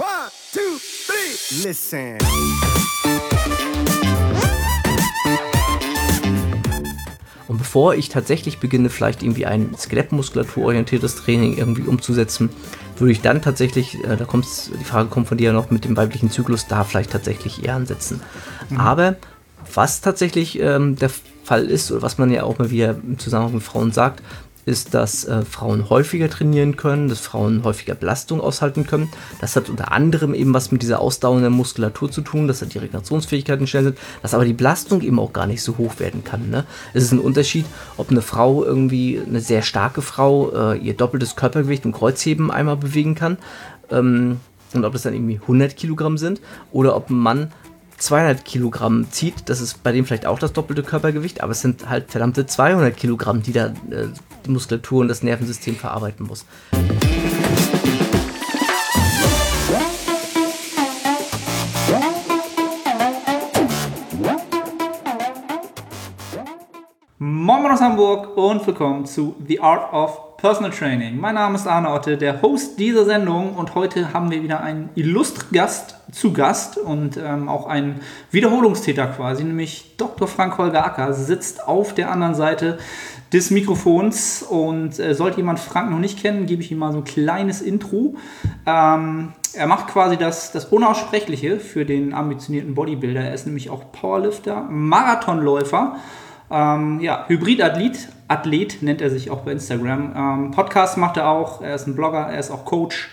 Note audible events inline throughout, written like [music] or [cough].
One, two, three. Listen. Und bevor ich tatsächlich beginne, vielleicht irgendwie ein skelettmuskulaturorientiertes Training irgendwie umzusetzen, würde ich dann tatsächlich, äh, da kommt die Frage kommt von dir noch mit dem weiblichen Zyklus, da vielleicht tatsächlich eher ansetzen. Mhm. Aber was tatsächlich ähm, der Fall ist, oder was man ja auch mal wieder im Zusammenhang mit Frauen sagt, ist, dass äh, Frauen häufiger trainieren können, dass Frauen häufiger Belastung aushalten können. Das hat unter anderem eben was mit dieser ausdauernden Muskulatur zu tun, dass halt die Regenerationsfähigkeiten schnell sind, dass aber die Belastung eben auch gar nicht so hoch werden kann. Ne? Es ist ein Unterschied, ob eine Frau irgendwie, eine sehr starke Frau, äh, ihr doppeltes Körpergewicht im Kreuzheben einmal bewegen kann. Ähm, und ob das dann irgendwie 100 Kilogramm sind oder ob ein Mann 200 Kilogramm zieht, das ist bei dem vielleicht auch das doppelte Körpergewicht, aber es sind halt verdammte 200 Kilogramm, die da äh, die Muskulatur und das Nervensystem verarbeiten muss. Moin aus Hamburg und willkommen zu The Art of Personal Training. Mein Name ist Arne Otte, der Host dieser Sendung und heute haben wir wieder einen illustren Gast zu Gast und ähm, auch einen Wiederholungstäter quasi, nämlich Dr. Frank Holger Acker sitzt auf der anderen Seite des Mikrofons und äh, sollte jemand Frank noch nicht kennen, gebe ich ihm mal so ein kleines Intro. Ähm, er macht quasi das, das Unaussprechliche für den ambitionierten Bodybuilder. Er ist nämlich auch Powerlifter, Marathonläufer ähm, ja, Hybridathlet, Athlet nennt er sich auch bei Instagram. Ähm, Podcast macht er auch, er ist ein Blogger, er ist auch Coach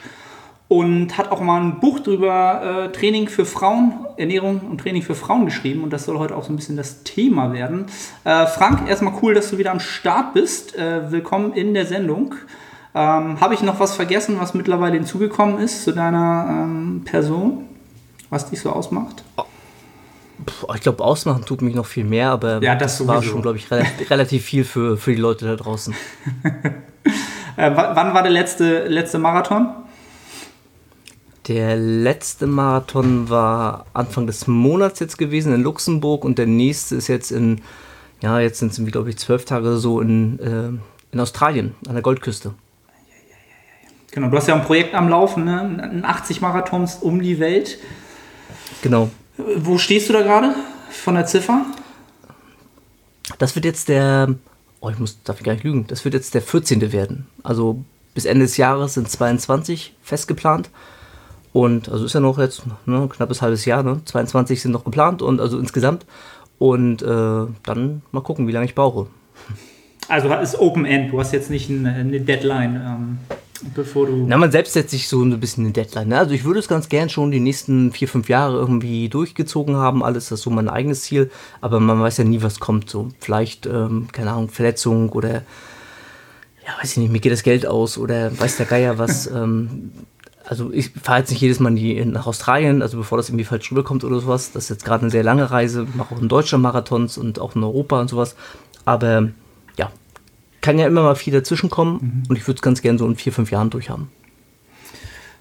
und hat auch mal ein Buch drüber äh, Training für Frauen, Ernährung und Training für Frauen geschrieben und das soll heute auch so ein bisschen das Thema werden. Äh, Frank, erstmal cool, dass du wieder am Start bist. Äh, willkommen in der Sendung. Ähm, Habe ich noch was vergessen, was mittlerweile hinzugekommen ist zu deiner ähm, Person, was dich so ausmacht? Ich glaube, ausmachen tut mich noch viel mehr, aber ja, das, das war schon, glaube ich, relativ, [laughs] relativ, viel für, für die Leute da draußen. [laughs] äh, wann war der letzte, letzte Marathon? Der letzte Marathon war Anfang des Monats jetzt gewesen in Luxemburg und der nächste ist jetzt in, ja, jetzt sind es, glaube ich, zwölf Tage oder so in, äh, in Australien, an der Goldküste. Genau, du hast ja ein Projekt am Laufen, ne? 80 Marathons um die Welt. Genau. Wo stehst du da gerade von der Ziffer? Das wird jetzt der, oh, ich muss, darf ich gar nicht lügen, das wird jetzt der 14. werden. Also bis Ende des Jahres sind 22 festgeplant. Und also ist ja noch jetzt ne, ein knappes halbes Jahr, ne? 22 sind noch geplant und also insgesamt. Und äh, dann mal gucken, wie lange ich brauche. Also ist Open End, du hast jetzt nicht eine Deadline. Ähm bevor du. Na, man selbst setzt sich so ein bisschen eine Deadline. Ne? Also ich würde es ganz gern schon die nächsten vier, fünf Jahre irgendwie durchgezogen haben. Alles das ist so mein eigenes Ziel. Aber man weiß ja nie, was kommt. So vielleicht, ähm, keine Ahnung, Verletzung oder ja, weiß ich nicht, mir geht das Geld aus oder weiß der Geier was. [laughs] ähm, also ich fahre jetzt nicht jedes Mal nach Australien, also bevor das irgendwie falsch rüberkommt oder sowas. Das ist jetzt gerade eine sehr lange Reise. Ich mache auch in Deutschland Marathons und auch in Europa und sowas. Aber kann ja immer mal viel dazwischenkommen mhm. und ich würde es ganz gerne so in vier, fünf Jahren durchhaben.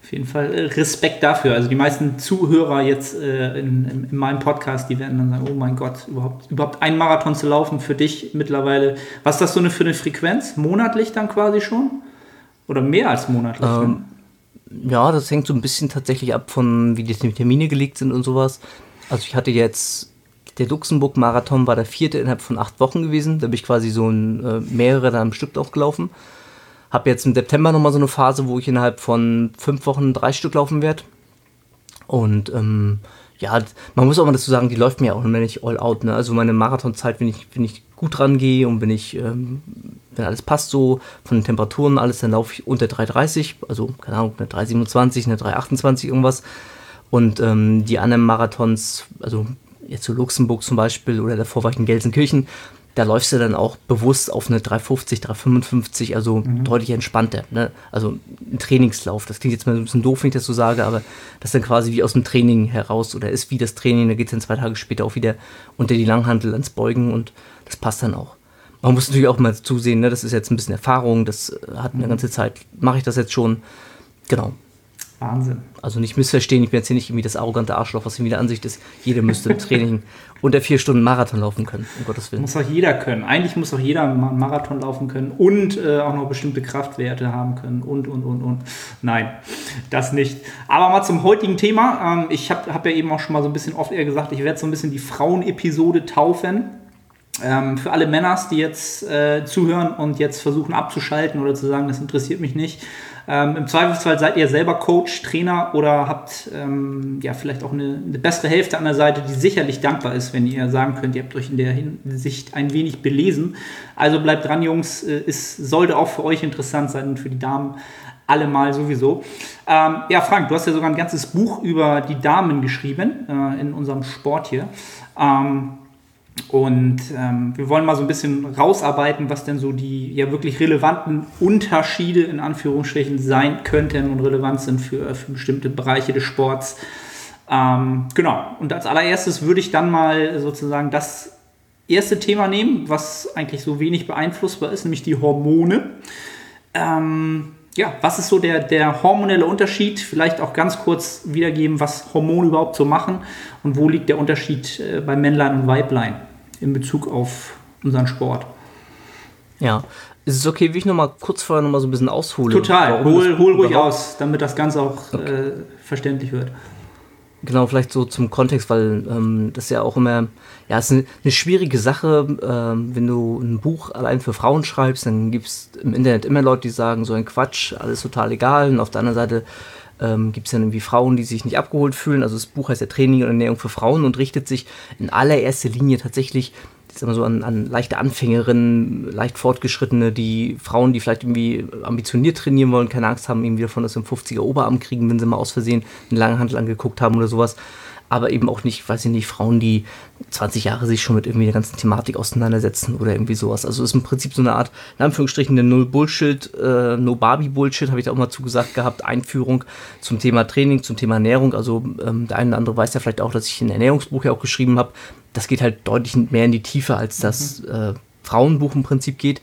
Auf jeden Fall äh, Respekt dafür. Also die meisten Zuhörer jetzt äh, in, in, meinem Podcast, die werden dann sagen, oh mein Gott, überhaupt, überhaupt einen Marathon zu laufen für dich mittlerweile. Was ist das so eine, für eine Frequenz? Monatlich dann quasi schon? Oder mehr als monatlich? Ähm, ja, das hängt so ein bisschen tatsächlich ab von, wie die Termine gelegt sind und sowas. Also ich hatte jetzt der Luxemburg-Marathon war der vierte innerhalb von acht Wochen gewesen. Da bin ich quasi so ein, äh, mehrere dann am Stück aufgelaufen. Habe jetzt im September nochmal so eine Phase, wo ich innerhalb von fünf Wochen drei Stück laufen werde. Und ähm, ja, man muss auch mal dazu sagen, die läuft mir auch wenn ich all out. Ne? Also meine Marathonzeit, wenn ich, wenn ich gut rangehe und wenn ich, ähm, wenn alles passt so, von den Temperaturen alles, dann laufe ich unter 3,30, also keine Ahnung, eine 3,27, eine 3,28 irgendwas. Und ähm, die anderen Marathons, also jetzt zu Luxemburg zum Beispiel oder davor war ich in Gelsenkirchen, da läufst du dann auch bewusst auf eine 350, 355, also mhm. deutlich entspannter. Ne? Also ein Trainingslauf. Das klingt jetzt mal ein bisschen doof, wenn ich das so sage, aber das ist dann quasi wie aus dem Training heraus oder ist wie das Training. Da geht es dann zwei Tage später auch wieder unter die Langhandel ans Beugen und das passt dann auch. Man muss natürlich auch mal zusehen, ne? das ist jetzt ein bisschen Erfahrung, das hat eine mhm. ganze Zeit, mache ich das jetzt schon. Genau. Wahnsinn. Also nicht missverstehen, ich bin jetzt hier nicht irgendwie das arrogante Arschloch, was irgendwie der Ansicht ist, jeder müsste im Training [laughs] unter vier Stunden Marathon laufen können, um Gottes Willen. Muss auch jeder können. Eigentlich muss auch jeder Marathon laufen können und äh, auch noch bestimmte Kraftwerte haben können und, und, und, und. Nein, das nicht. Aber mal zum heutigen Thema. Ähm, ich habe hab ja eben auch schon mal so ein bisschen oft eher gesagt, ich werde so ein bisschen die Frauen-Episode taufen. Ähm, für alle Männers, die jetzt äh, zuhören und jetzt versuchen abzuschalten oder zu sagen, das interessiert mich nicht. Ähm, Im Zweifelsfall seid ihr selber Coach, Trainer oder habt ähm, ja vielleicht auch eine, eine, bessere Hälfte an der Seite, die sicherlich dankbar ist, wenn ihr sagen könnt, ihr habt euch in der Hinsicht ein wenig belesen. Also bleibt dran, Jungs. Äh, es sollte auch für euch interessant sein und für die Damen allemal sowieso. Ähm, ja, Frank, du hast ja sogar ein ganzes Buch über die Damen geschrieben äh, in unserem Sport hier. Ähm, und ähm, wir wollen mal so ein bisschen rausarbeiten, was denn so die ja wirklich relevanten Unterschiede in Anführungsstrichen sein könnten und relevant sind für, für bestimmte Bereiche des Sports. Ähm, genau. Und als allererstes würde ich dann mal sozusagen das erste Thema nehmen, was eigentlich so wenig beeinflussbar ist, nämlich die Hormone. Ähm, ja, was ist so der, der hormonelle Unterschied? Vielleicht auch ganz kurz wiedergeben, was Hormone überhaupt so machen und wo liegt der Unterschied äh, bei Männlein und Weiblein in Bezug auf unseren Sport. Ja, ist es okay, wie ich nochmal kurz vorher nochmal so ein bisschen aushole? Total, hol, hol ruhig aus, damit das Ganze auch okay. äh, verständlich wird. Genau, vielleicht so zum Kontext, weil ähm, das ja auch immer, ja, ist eine, eine schwierige Sache, ähm, wenn du ein Buch allein für Frauen schreibst, dann gibt es im Internet immer Leute, die sagen, so ein Quatsch, alles total egal. Und auf der anderen Seite ähm, gibt es dann irgendwie Frauen, die sich nicht abgeholt fühlen. Also das Buch heißt ja Training und Ernährung für Frauen und richtet sich in allererster Linie tatsächlich sag mal so an, an leichte Anfängerinnen, leicht Fortgeschrittene, die Frauen, die vielleicht irgendwie ambitioniert trainieren wollen, keine Angst haben, irgendwie davon, dass sie im 50er Oberarm kriegen, wenn sie mal aus Versehen einen Langhandel angeguckt haben oder sowas aber eben auch nicht, weiß ich nicht, Frauen, die 20 Jahre sich schon mit irgendwie der ganzen Thematik auseinandersetzen oder irgendwie sowas. Also ist im Prinzip so eine Art, in Anführungsstrichen, eine Null-Bullshit, äh, No-Barbie-Bullshit, habe ich da auch mal zugesagt gehabt, Einführung zum Thema Training, zum Thema Ernährung. Also ähm, der eine oder andere weiß ja vielleicht auch, dass ich ein Ernährungsbuch ja auch geschrieben habe. Das geht halt deutlich mehr in die Tiefe, als das mhm. äh, Frauenbuch im Prinzip geht.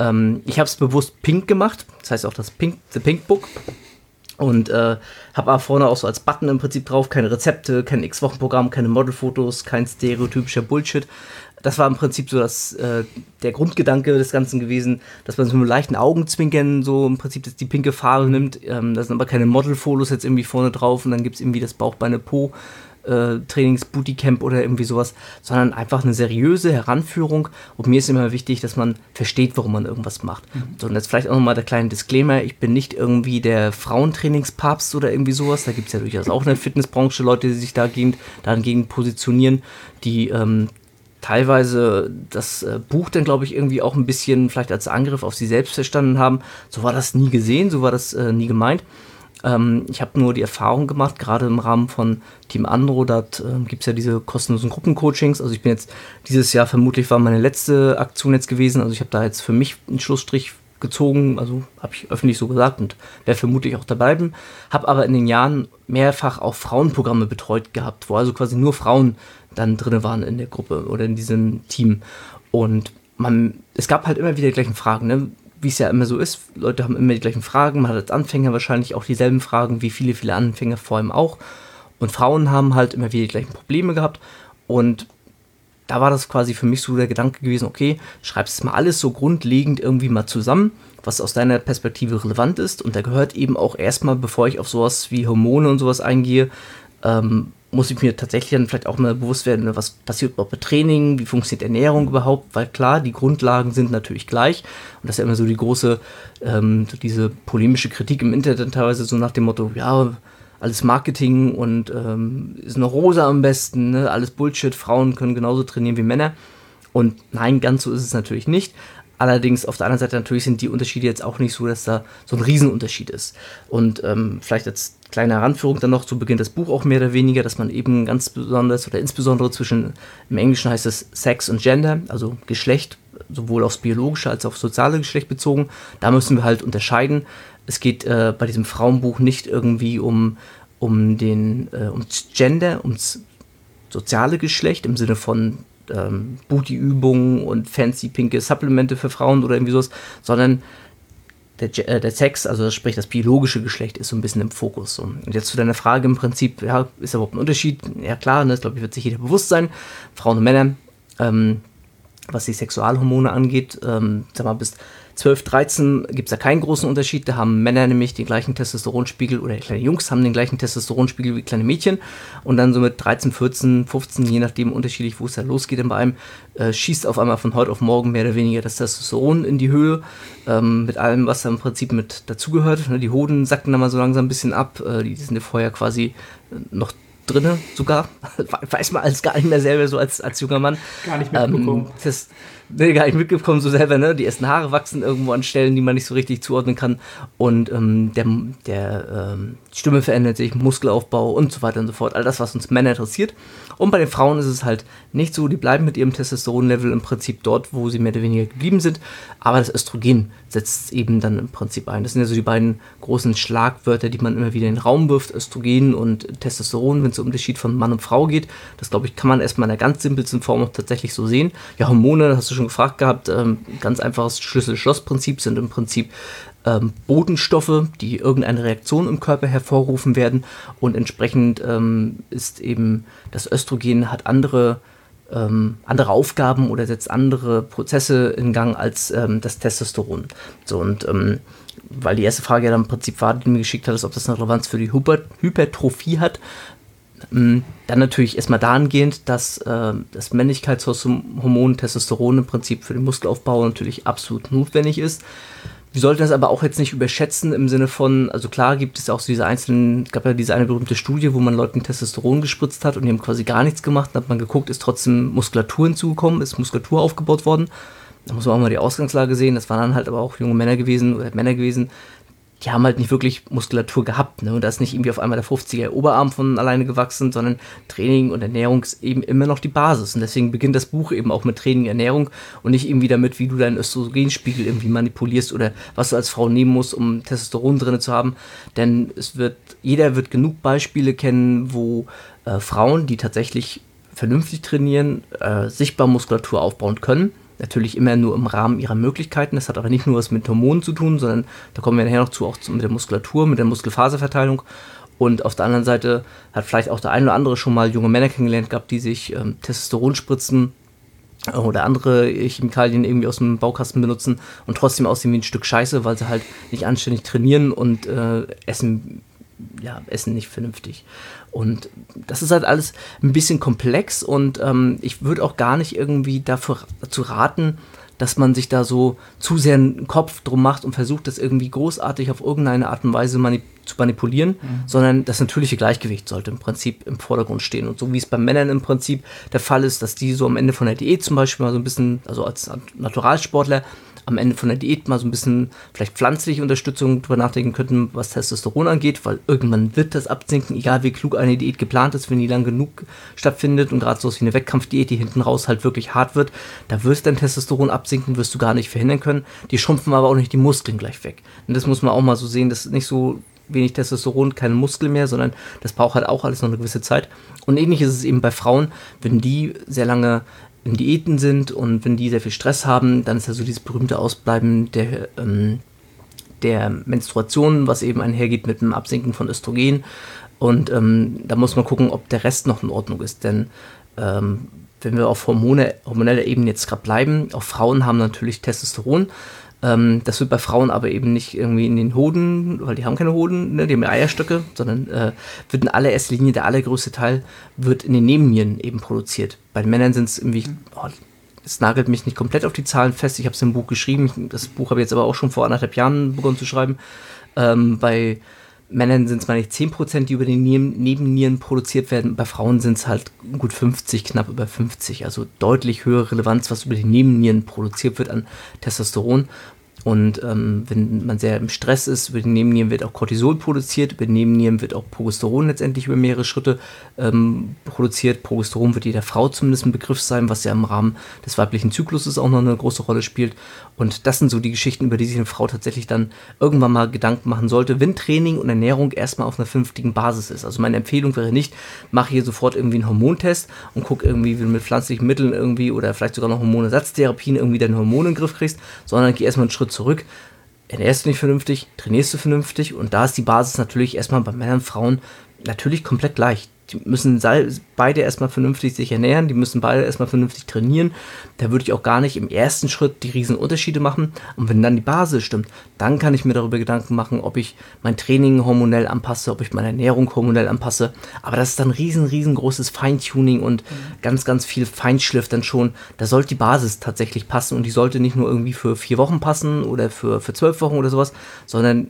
Ähm, ich habe es bewusst pink gemacht, das heißt auch das Pink, The Pink Book. Und äh, habe vorne auch so als Button im Prinzip drauf, keine Rezepte, kein X-Wochen-Programm, keine Modelfotos, kein stereotypischer Bullshit. Das war im Prinzip so das, äh, der Grundgedanke des Ganzen gewesen, dass man so mit leichten Augenzwinkern so im Prinzip die pinke Farbe nimmt. Ähm, da sind aber keine Modelfotos jetzt irgendwie vorne drauf und dann gibt es irgendwie das Bauchbeine Po äh, Trainings Bootcamp oder irgendwie sowas, sondern einfach eine seriöse Heranführung. Und mir ist immer wichtig, dass man versteht, warum man irgendwas macht. Mhm. So, und jetzt vielleicht auch nochmal der kleine Disclaimer, ich bin nicht irgendwie der Frauentrainingspapst oder irgendwie sowas. Da gibt es ja durchaus auch in der Fitnessbranche Leute, die sich dagegen, dagegen positionieren, die ähm, teilweise das äh, Buch dann, glaube ich, irgendwie auch ein bisschen vielleicht als Angriff auf sie selbst verstanden haben. So war das nie gesehen, so war das äh, nie gemeint. Ähm, ich habe nur die Erfahrung gemacht, gerade im Rahmen von Team Andro, da äh, gibt es ja diese kostenlosen Gruppencoachings. Also ich bin jetzt dieses Jahr vermutlich war meine letzte Aktion jetzt gewesen. Also ich habe da jetzt für mich einen Schlussstrich gezogen, also habe ich öffentlich so gesagt und werde vermutlich auch dabei bleiben. Habe aber in den Jahren mehrfach auch Frauenprogramme betreut gehabt, wo also quasi nur Frauen dann drin waren in der Gruppe oder in diesem Team. Und man, es gab halt immer wieder die gleichen Fragen. Ne? Wie es ja immer so ist, Leute haben immer die gleichen Fragen. Man hat als Anfänger wahrscheinlich auch dieselben Fragen wie viele, viele Anfänger vor allem auch. Und Frauen haben halt immer wieder die gleichen Probleme gehabt. Und da war das quasi für mich so der Gedanke gewesen, okay, schreibst mal alles so grundlegend irgendwie mal zusammen, was aus deiner Perspektive relevant ist. Und da gehört eben auch erstmal, bevor ich auf sowas wie Hormone und sowas eingehe, ähm, muss ich mir tatsächlich dann vielleicht auch mal bewusst werden, was passiert überhaupt bei Training, wie funktioniert Ernährung überhaupt, weil klar, die Grundlagen sind natürlich gleich. Und das ist ja immer so die große, ähm, so diese polemische Kritik im Internet teilweise so nach dem Motto, ja, alles Marketing und ähm, ist noch rosa am besten, ne? alles Bullshit, Frauen können genauso trainieren wie Männer. Und nein, ganz so ist es natürlich nicht, Allerdings auf der anderen Seite natürlich sind die Unterschiede jetzt auch nicht so, dass da so ein Riesenunterschied ist. Und ähm, vielleicht als kleine Heranführung dann noch, so beginnt das Buch auch mehr oder weniger, dass man eben ganz besonders oder insbesondere zwischen, im Englischen heißt es Sex und Gender, also Geschlecht, sowohl aufs biologische als auch aufs soziale Geschlecht bezogen, da müssen wir halt unterscheiden. Es geht äh, bei diesem Frauenbuch nicht irgendwie um, um den, äh, ums Gender, ums soziale Geschlecht im Sinne von ähm, Booty-Übungen und fancy pinke Supplemente für Frauen oder irgendwie sowas, sondern der, äh, der Sex, also sprich das biologische Geschlecht, ist so ein bisschen im Fokus. So. Und jetzt zu deiner Frage im Prinzip, ja, ist da überhaupt ein Unterschied? Ja klar, ne, das glaube ich wird sich jeder bewusst sein, Frauen und Männer, ähm, was die Sexualhormone angeht, ähm, sag mal, bis 12, 13 gibt es da keinen großen Unterschied. Da haben Männer nämlich den gleichen Testosteronspiegel oder kleine Jungs haben den gleichen Testosteronspiegel wie kleine Mädchen. Und dann so mit 13, 14, 15, je nachdem unterschiedlich, wo es da losgeht dann bei einem, äh, schießt auf einmal von heute auf morgen mehr oder weniger das Testosteron in die Höhe. Ähm, mit allem, was da im Prinzip mit dazugehört. Ne, die Hoden sacken dann mal so langsam ein bisschen ab. Äh, die sind ja vorher quasi äh, noch drinne sogar. [laughs] Weiß man alles gar nicht mehr selber so als, als junger Mann. Gar nicht mitbekommen. Ähm, das, nee, gar nicht mitgekommen, so selber, ne? Die ersten Haare wachsen irgendwo an Stellen, die man nicht so richtig zuordnen kann. Und ähm, der, der ähm, Stimme verändert sich, Muskelaufbau und so weiter und so fort. All das, was uns Männer interessiert. Und bei den Frauen ist es halt nicht so, die bleiben mit ihrem Testosteronlevel im Prinzip dort, wo sie mehr oder weniger geblieben sind. Aber das Östrogen setzt eben dann im Prinzip ein. Das sind ja so die beiden großen Schlagwörter, die man immer wieder in den Raum wirft. Östrogen und Testosteron, wenn es um Unterschied von Mann und Frau geht. Das, glaube ich, kann man erstmal in der ganz simpelsten Form auch tatsächlich so sehen. Ja, Hormone, hast du schon gefragt gehabt, ähm, ganz einfaches Schlüssel-Schloss-Prinzip sind im Prinzip ähm, Botenstoffe, die irgendeine Reaktion im Körper hervorrufen werden und entsprechend ähm, ist eben das Östrogen hat andere ähm, andere Aufgaben oder setzt andere Prozesse in Gang als ähm, das Testosteron. So und ähm, weil die erste Frage ja dann im Prinzip war, die du mir geschickt hattest, ob das eine Relevanz für die Hyper Hypertrophie hat, dann natürlich erstmal dahingehend, dass äh, das Männlichkeitshormon Testosteron im Prinzip für den Muskelaufbau natürlich absolut notwendig ist. Wir sollten das aber auch jetzt nicht überschätzen im Sinne von, also klar gibt es auch diese einzelnen, gab ja diese eine berühmte Studie, wo man Leuten Testosteron gespritzt hat und die haben quasi gar nichts gemacht. Dann hat man geguckt, ist trotzdem Muskulatur hinzugekommen, ist Muskulatur aufgebaut worden. Da muss man auch mal die Ausgangslage sehen. Das waren dann halt aber auch junge Männer gewesen oder Männer gewesen, die haben halt nicht wirklich Muskulatur gehabt. Ne? Und da ist nicht irgendwie auf einmal der 50er Oberarm von alleine gewachsen, sondern Training und Ernährung ist eben immer noch die Basis. Und deswegen beginnt das Buch eben auch mit Training, Ernährung und nicht irgendwie damit, wie du deinen Östrogenspiegel irgendwie manipulierst oder was du als Frau nehmen musst, um Testosteron drin zu haben. Denn es wird, jeder wird genug Beispiele kennen, wo äh, Frauen, die tatsächlich vernünftig trainieren, äh, sichtbar Muskulatur aufbauen können Natürlich immer nur im Rahmen ihrer Möglichkeiten. Das hat aber nicht nur was mit Hormonen zu tun, sondern da kommen wir nachher noch zu, auch mit der Muskulatur, mit der Muskelfaserverteilung. Und auf der anderen Seite hat vielleicht auch der eine oder andere schon mal junge Männer kennengelernt gehabt, die sich ähm, Testosteron spritzen äh, oder andere Chemikalien irgendwie aus dem Baukasten benutzen und trotzdem aussehen wie ein Stück Scheiße, weil sie halt nicht anständig trainieren und äh, essen, ja, essen nicht vernünftig. Und das ist halt alles ein bisschen komplex und ähm, ich würde auch gar nicht irgendwie dafür dazu raten, dass man sich da so zu sehr einen Kopf drum macht und versucht, das irgendwie großartig auf irgendeine Art und Weise manip zu manipulieren, mhm. sondern das natürliche Gleichgewicht sollte im Prinzip im Vordergrund stehen. Und so wie es bei Männern im Prinzip der Fall ist, dass die so am Ende von der Diät zum Beispiel mal so ein bisschen, also als Naturalsportler, am Ende von der Diät mal so ein bisschen vielleicht pflanzliche Unterstützung drüber nachdenken könnten, was Testosteron angeht, weil irgendwann wird das absinken, egal wie klug eine Diät geplant ist, wenn die lang genug stattfindet und gerade so wie eine Wettkampfdiät, die hinten raus halt wirklich hart wird, da wirst dein Testosteron absinken, wirst du gar nicht verhindern können. Die schrumpfen aber auch nicht die Muskeln gleich weg. Und das muss man auch mal so sehen, das ist nicht so wenig Testosteron, keine Muskeln mehr, sondern das braucht halt auch alles noch eine gewisse Zeit. Und ähnlich ist es eben bei Frauen, wenn die sehr lange in Diäten sind und wenn die sehr viel Stress haben, dann ist ja so dieses berühmte Ausbleiben der, ähm, der Menstruation, was eben einhergeht mit dem Absinken von Östrogen. Und ähm, da muss man gucken, ob der Rest noch in Ordnung ist. Denn ähm, wenn wir auf Hormone, hormoneller Ebene jetzt gerade bleiben, auch Frauen haben natürlich Testosteron. Ähm, das wird bei Frauen aber eben nicht irgendwie in den Hoden, weil die haben keine Hoden, ne, die haben Eierstöcke, sondern äh, wird in allererster Linie, der allergrößte Teil, wird in den Nebennieren eben produziert. Bei Männern sind es irgendwie, oh, es nagelt mich nicht komplett auf die Zahlen fest, ich habe es im Buch geschrieben, das Buch habe ich jetzt aber auch schon vor anderthalb Jahren begonnen zu schreiben. Ähm, bei Männern sind es meine ich 10%, die über die Nebennieren produziert werden. Bei Frauen sind es halt gut 50, knapp über 50. Also deutlich höhere Relevanz, was über die Nebennieren produziert wird an Testosteron. Und ähm, wenn man sehr im Stress ist, über die Nebennieren wird auch Cortisol produziert, über die Nebennieren wird auch Progesteron letztendlich über mehrere Schritte ähm, produziert. Progesteron wird jeder Frau zumindest ein Begriff sein, was ja im Rahmen des weiblichen Zykluses auch noch eine große Rolle spielt. Und das sind so die Geschichten, über die sich eine Frau tatsächlich dann irgendwann mal Gedanken machen sollte, wenn Training und Ernährung erstmal auf einer vernünftigen Basis ist. Also meine Empfehlung wäre nicht, mache hier sofort irgendwie einen Hormontest und guck irgendwie, wie du mit pflanzlichen Mitteln irgendwie oder vielleicht sogar noch Hormonersatztherapien irgendwie deine Hormone in den Griff kriegst, sondern geh erstmal einen Schritt zurück. ernährst du nicht vernünftig, trainierst du vernünftig und da ist die Basis natürlich erstmal bei Männern und Frauen natürlich komplett gleich die müssen beide erstmal vernünftig sich ernähren, die müssen beide erstmal vernünftig trainieren. Da würde ich auch gar nicht im ersten Schritt die riesen Unterschiede machen. Und wenn dann die Basis stimmt, dann kann ich mir darüber Gedanken machen, ob ich mein Training hormonell anpasse, ob ich meine Ernährung hormonell anpasse. Aber das ist dann riesen, riesengroßes Feintuning und mhm. ganz, ganz viel Feinschliff dann schon. Da sollte die Basis tatsächlich passen und die sollte nicht nur irgendwie für vier Wochen passen oder für, für zwölf Wochen oder sowas, sondern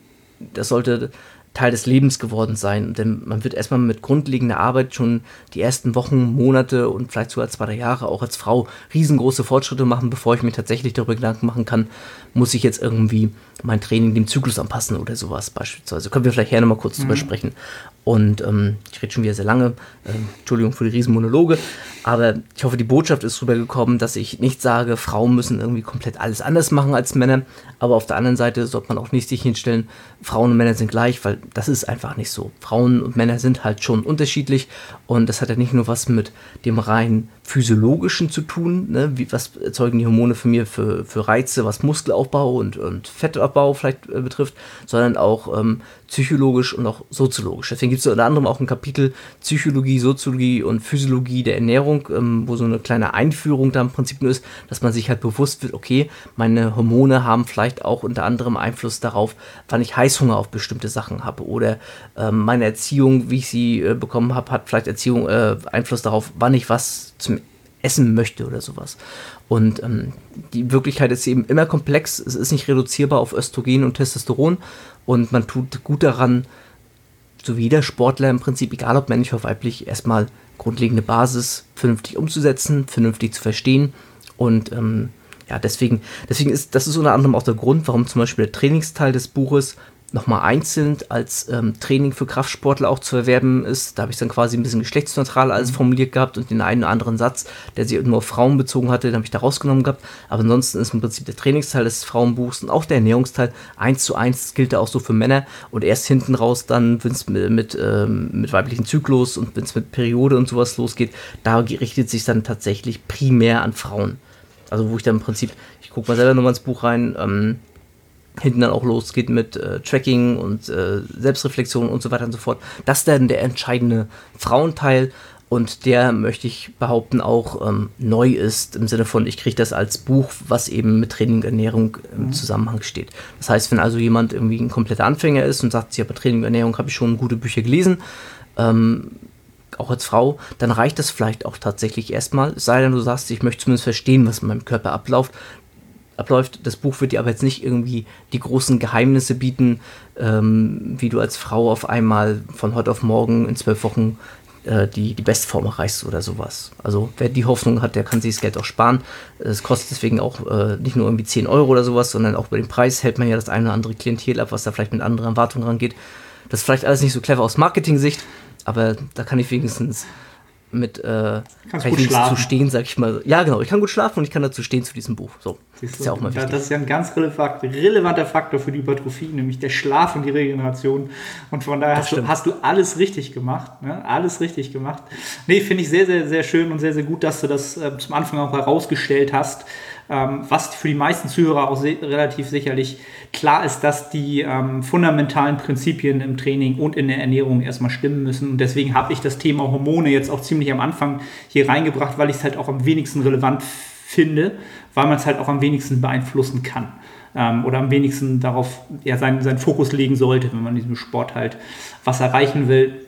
das sollte Teil des Lebens geworden sein. Denn man wird erstmal mit grundlegender Arbeit schon die ersten Wochen, Monate und vielleicht sogar zwei, drei Jahre auch als Frau riesengroße Fortschritte machen, bevor ich mir tatsächlich darüber Gedanken machen kann, muss ich jetzt irgendwie mein Training dem Zyklus anpassen oder sowas beispielsweise. Können wir vielleicht gerne mal kurz mhm. drüber sprechen. Und ähm, ich rede schon wieder sehr lange. Ähm, Entschuldigung für die Riesenmonologe. Aber ich hoffe, die Botschaft ist rübergekommen, dass ich nicht sage, Frauen müssen irgendwie komplett alles anders machen als Männer. Aber auf der anderen Seite sollte man auch nicht sich hinstellen, Frauen und Männer sind gleich, weil das ist einfach nicht so. Frauen und Männer sind halt schon unterschiedlich. Und das hat ja nicht nur was mit dem rein physiologischen zu tun. Ne? Wie, was erzeugen die Hormone für mir für, für Reize, was Muskelaufbau und, und Fettabbau vielleicht äh, betrifft, sondern auch ähm, psychologisch und auch soziologisch. Deswegen gibt es unter anderem auch ein Kapitel Psychologie, Soziologie und Physiologie der Ernährung, ähm, wo so eine kleine Einführung da im Prinzip nur ist, dass man sich halt bewusst wird, okay, meine Hormone haben vielleicht auch unter anderem Einfluss darauf, wann ich Heißhunger auf bestimmte Sachen habe oder ähm, meine Erziehung, wie ich sie äh, bekommen habe, hat vielleicht Erziehung äh, Einfluss darauf, wann ich was zum Essen möchte oder sowas. Und ähm, die Wirklichkeit ist eben immer komplex. Es ist nicht reduzierbar auf Östrogen und Testosteron. Und man tut gut daran, so wie jeder Sportler im Prinzip, egal ob männlich oder weiblich, erstmal grundlegende Basis vernünftig umzusetzen, vernünftig zu verstehen. Und ähm, ja, deswegen, deswegen ist das ist unter anderem auch der Grund, warum zum Beispiel der Trainingsteil des Buches nochmal einzeln als ähm, Training für Kraftsportler auch zu erwerben ist. Da habe ich dann quasi ein bisschen geschlechtsneutral alles mhm. formuliert gehabt und den einen oder anderen Satz, der sich nur auf Frauen bezogen hatte, den habe ich da rausgenommen gehabt. Aber ansonsten ist im Prinzip der Trainingsteil des Frauenbuchs und auch der Ernährungsteil eins zu eins gilt da auch so für Männer und erst hinten raus dann, wenn es mit, mit, ähm, mit weiblichen Zyklus und wenn es mit Periode und sowas losgeht, da richtet sich dann tatsächlich primär an Frauen. Also wo ich dann im Prinzip, ich gucke mal selber nochmal ins Buch rein, ähm, hinten dann auch losgeht mit äh, Tracking und äh, Selbstreflexion und so weiter und so fort. Das ist dann der entscheidende Frauenteil und der möchte ich behaupten auch ähm, neu ist im Sinne von, ich kriege das als Buch, was eben mit Training und Ernährung im mhm. Zusammenhang steht. Das heißt, wenn also jemand irgendwie ein kompletter Anfänger ist und sagt, ja, bei Training und Ernährung habe ich schon gute Bücher gelesen, ähm, auch als Frau, dann reicht das vielleicht auch tatsächlich erstmal. Es sei denn, du sagst, ich möchte zumindest verstehen, was in meinem Körper abläuft, abläuft. Das Buch wird dir aber jetzt nicht irgendwie die großen Geheimnisse bieten, ähm, wie du als Frau auf einmal von heute auf morgen in zwölf Wochen äh, die, die Bestform erreichst oder sowas. Also wer die Hoffnung hat, der kann sich das Geld auch sparen. Es kostet deswegen auch äh, nicht nur irgendwie 10 Euro oder sowas, sondern auch bei dem Preis hält man ja das eine oder andere Klientel ab, was da vielleicht mit anderen Erwartungen rangeht. Das ist vielleicht alles nicht so clever aus Marketing-Sicht, aber da kann ich wenigstens mit äh, kann ich zu stehen, sag ich mal. Ja, genau, ich kann gut schlafen und ich kann dazu stehen zu diesem Buch. So, das ist ja auch mal wichtig. Das ist ja ein ganz relevanter Faktor für die Hypertrophie, nämlich der Schlaf und die Regeneration. Und von daher hast du, hast du, alles richtig gemacht. Ne? Alles richtig gemacht. Nee, finde ich sehr, sehr, sehr schön und sehr, sehr gut, dass du das äh, zum Anfang auch herausgestellt hast ähm, was für die meisten Zuhörer auch relativ sicherlich klar ist, dass die ähm, fundamentalen Prinzipien im Training und in der Ernährung erstmal stimmen müssen. Und deswegen habe ich das Thema Hormone jetzt auch ziemlich am Anfang hier reingebracht, weil ich es halt auch am wenigsten relevant finde, weil man es halt auch am wenigsten beeinflussen kann. Ähm, oder am wenigsten darauf ja, seinen, seinen Fokus legen sollte, wenn man in diesem Sport halt was erreichen will.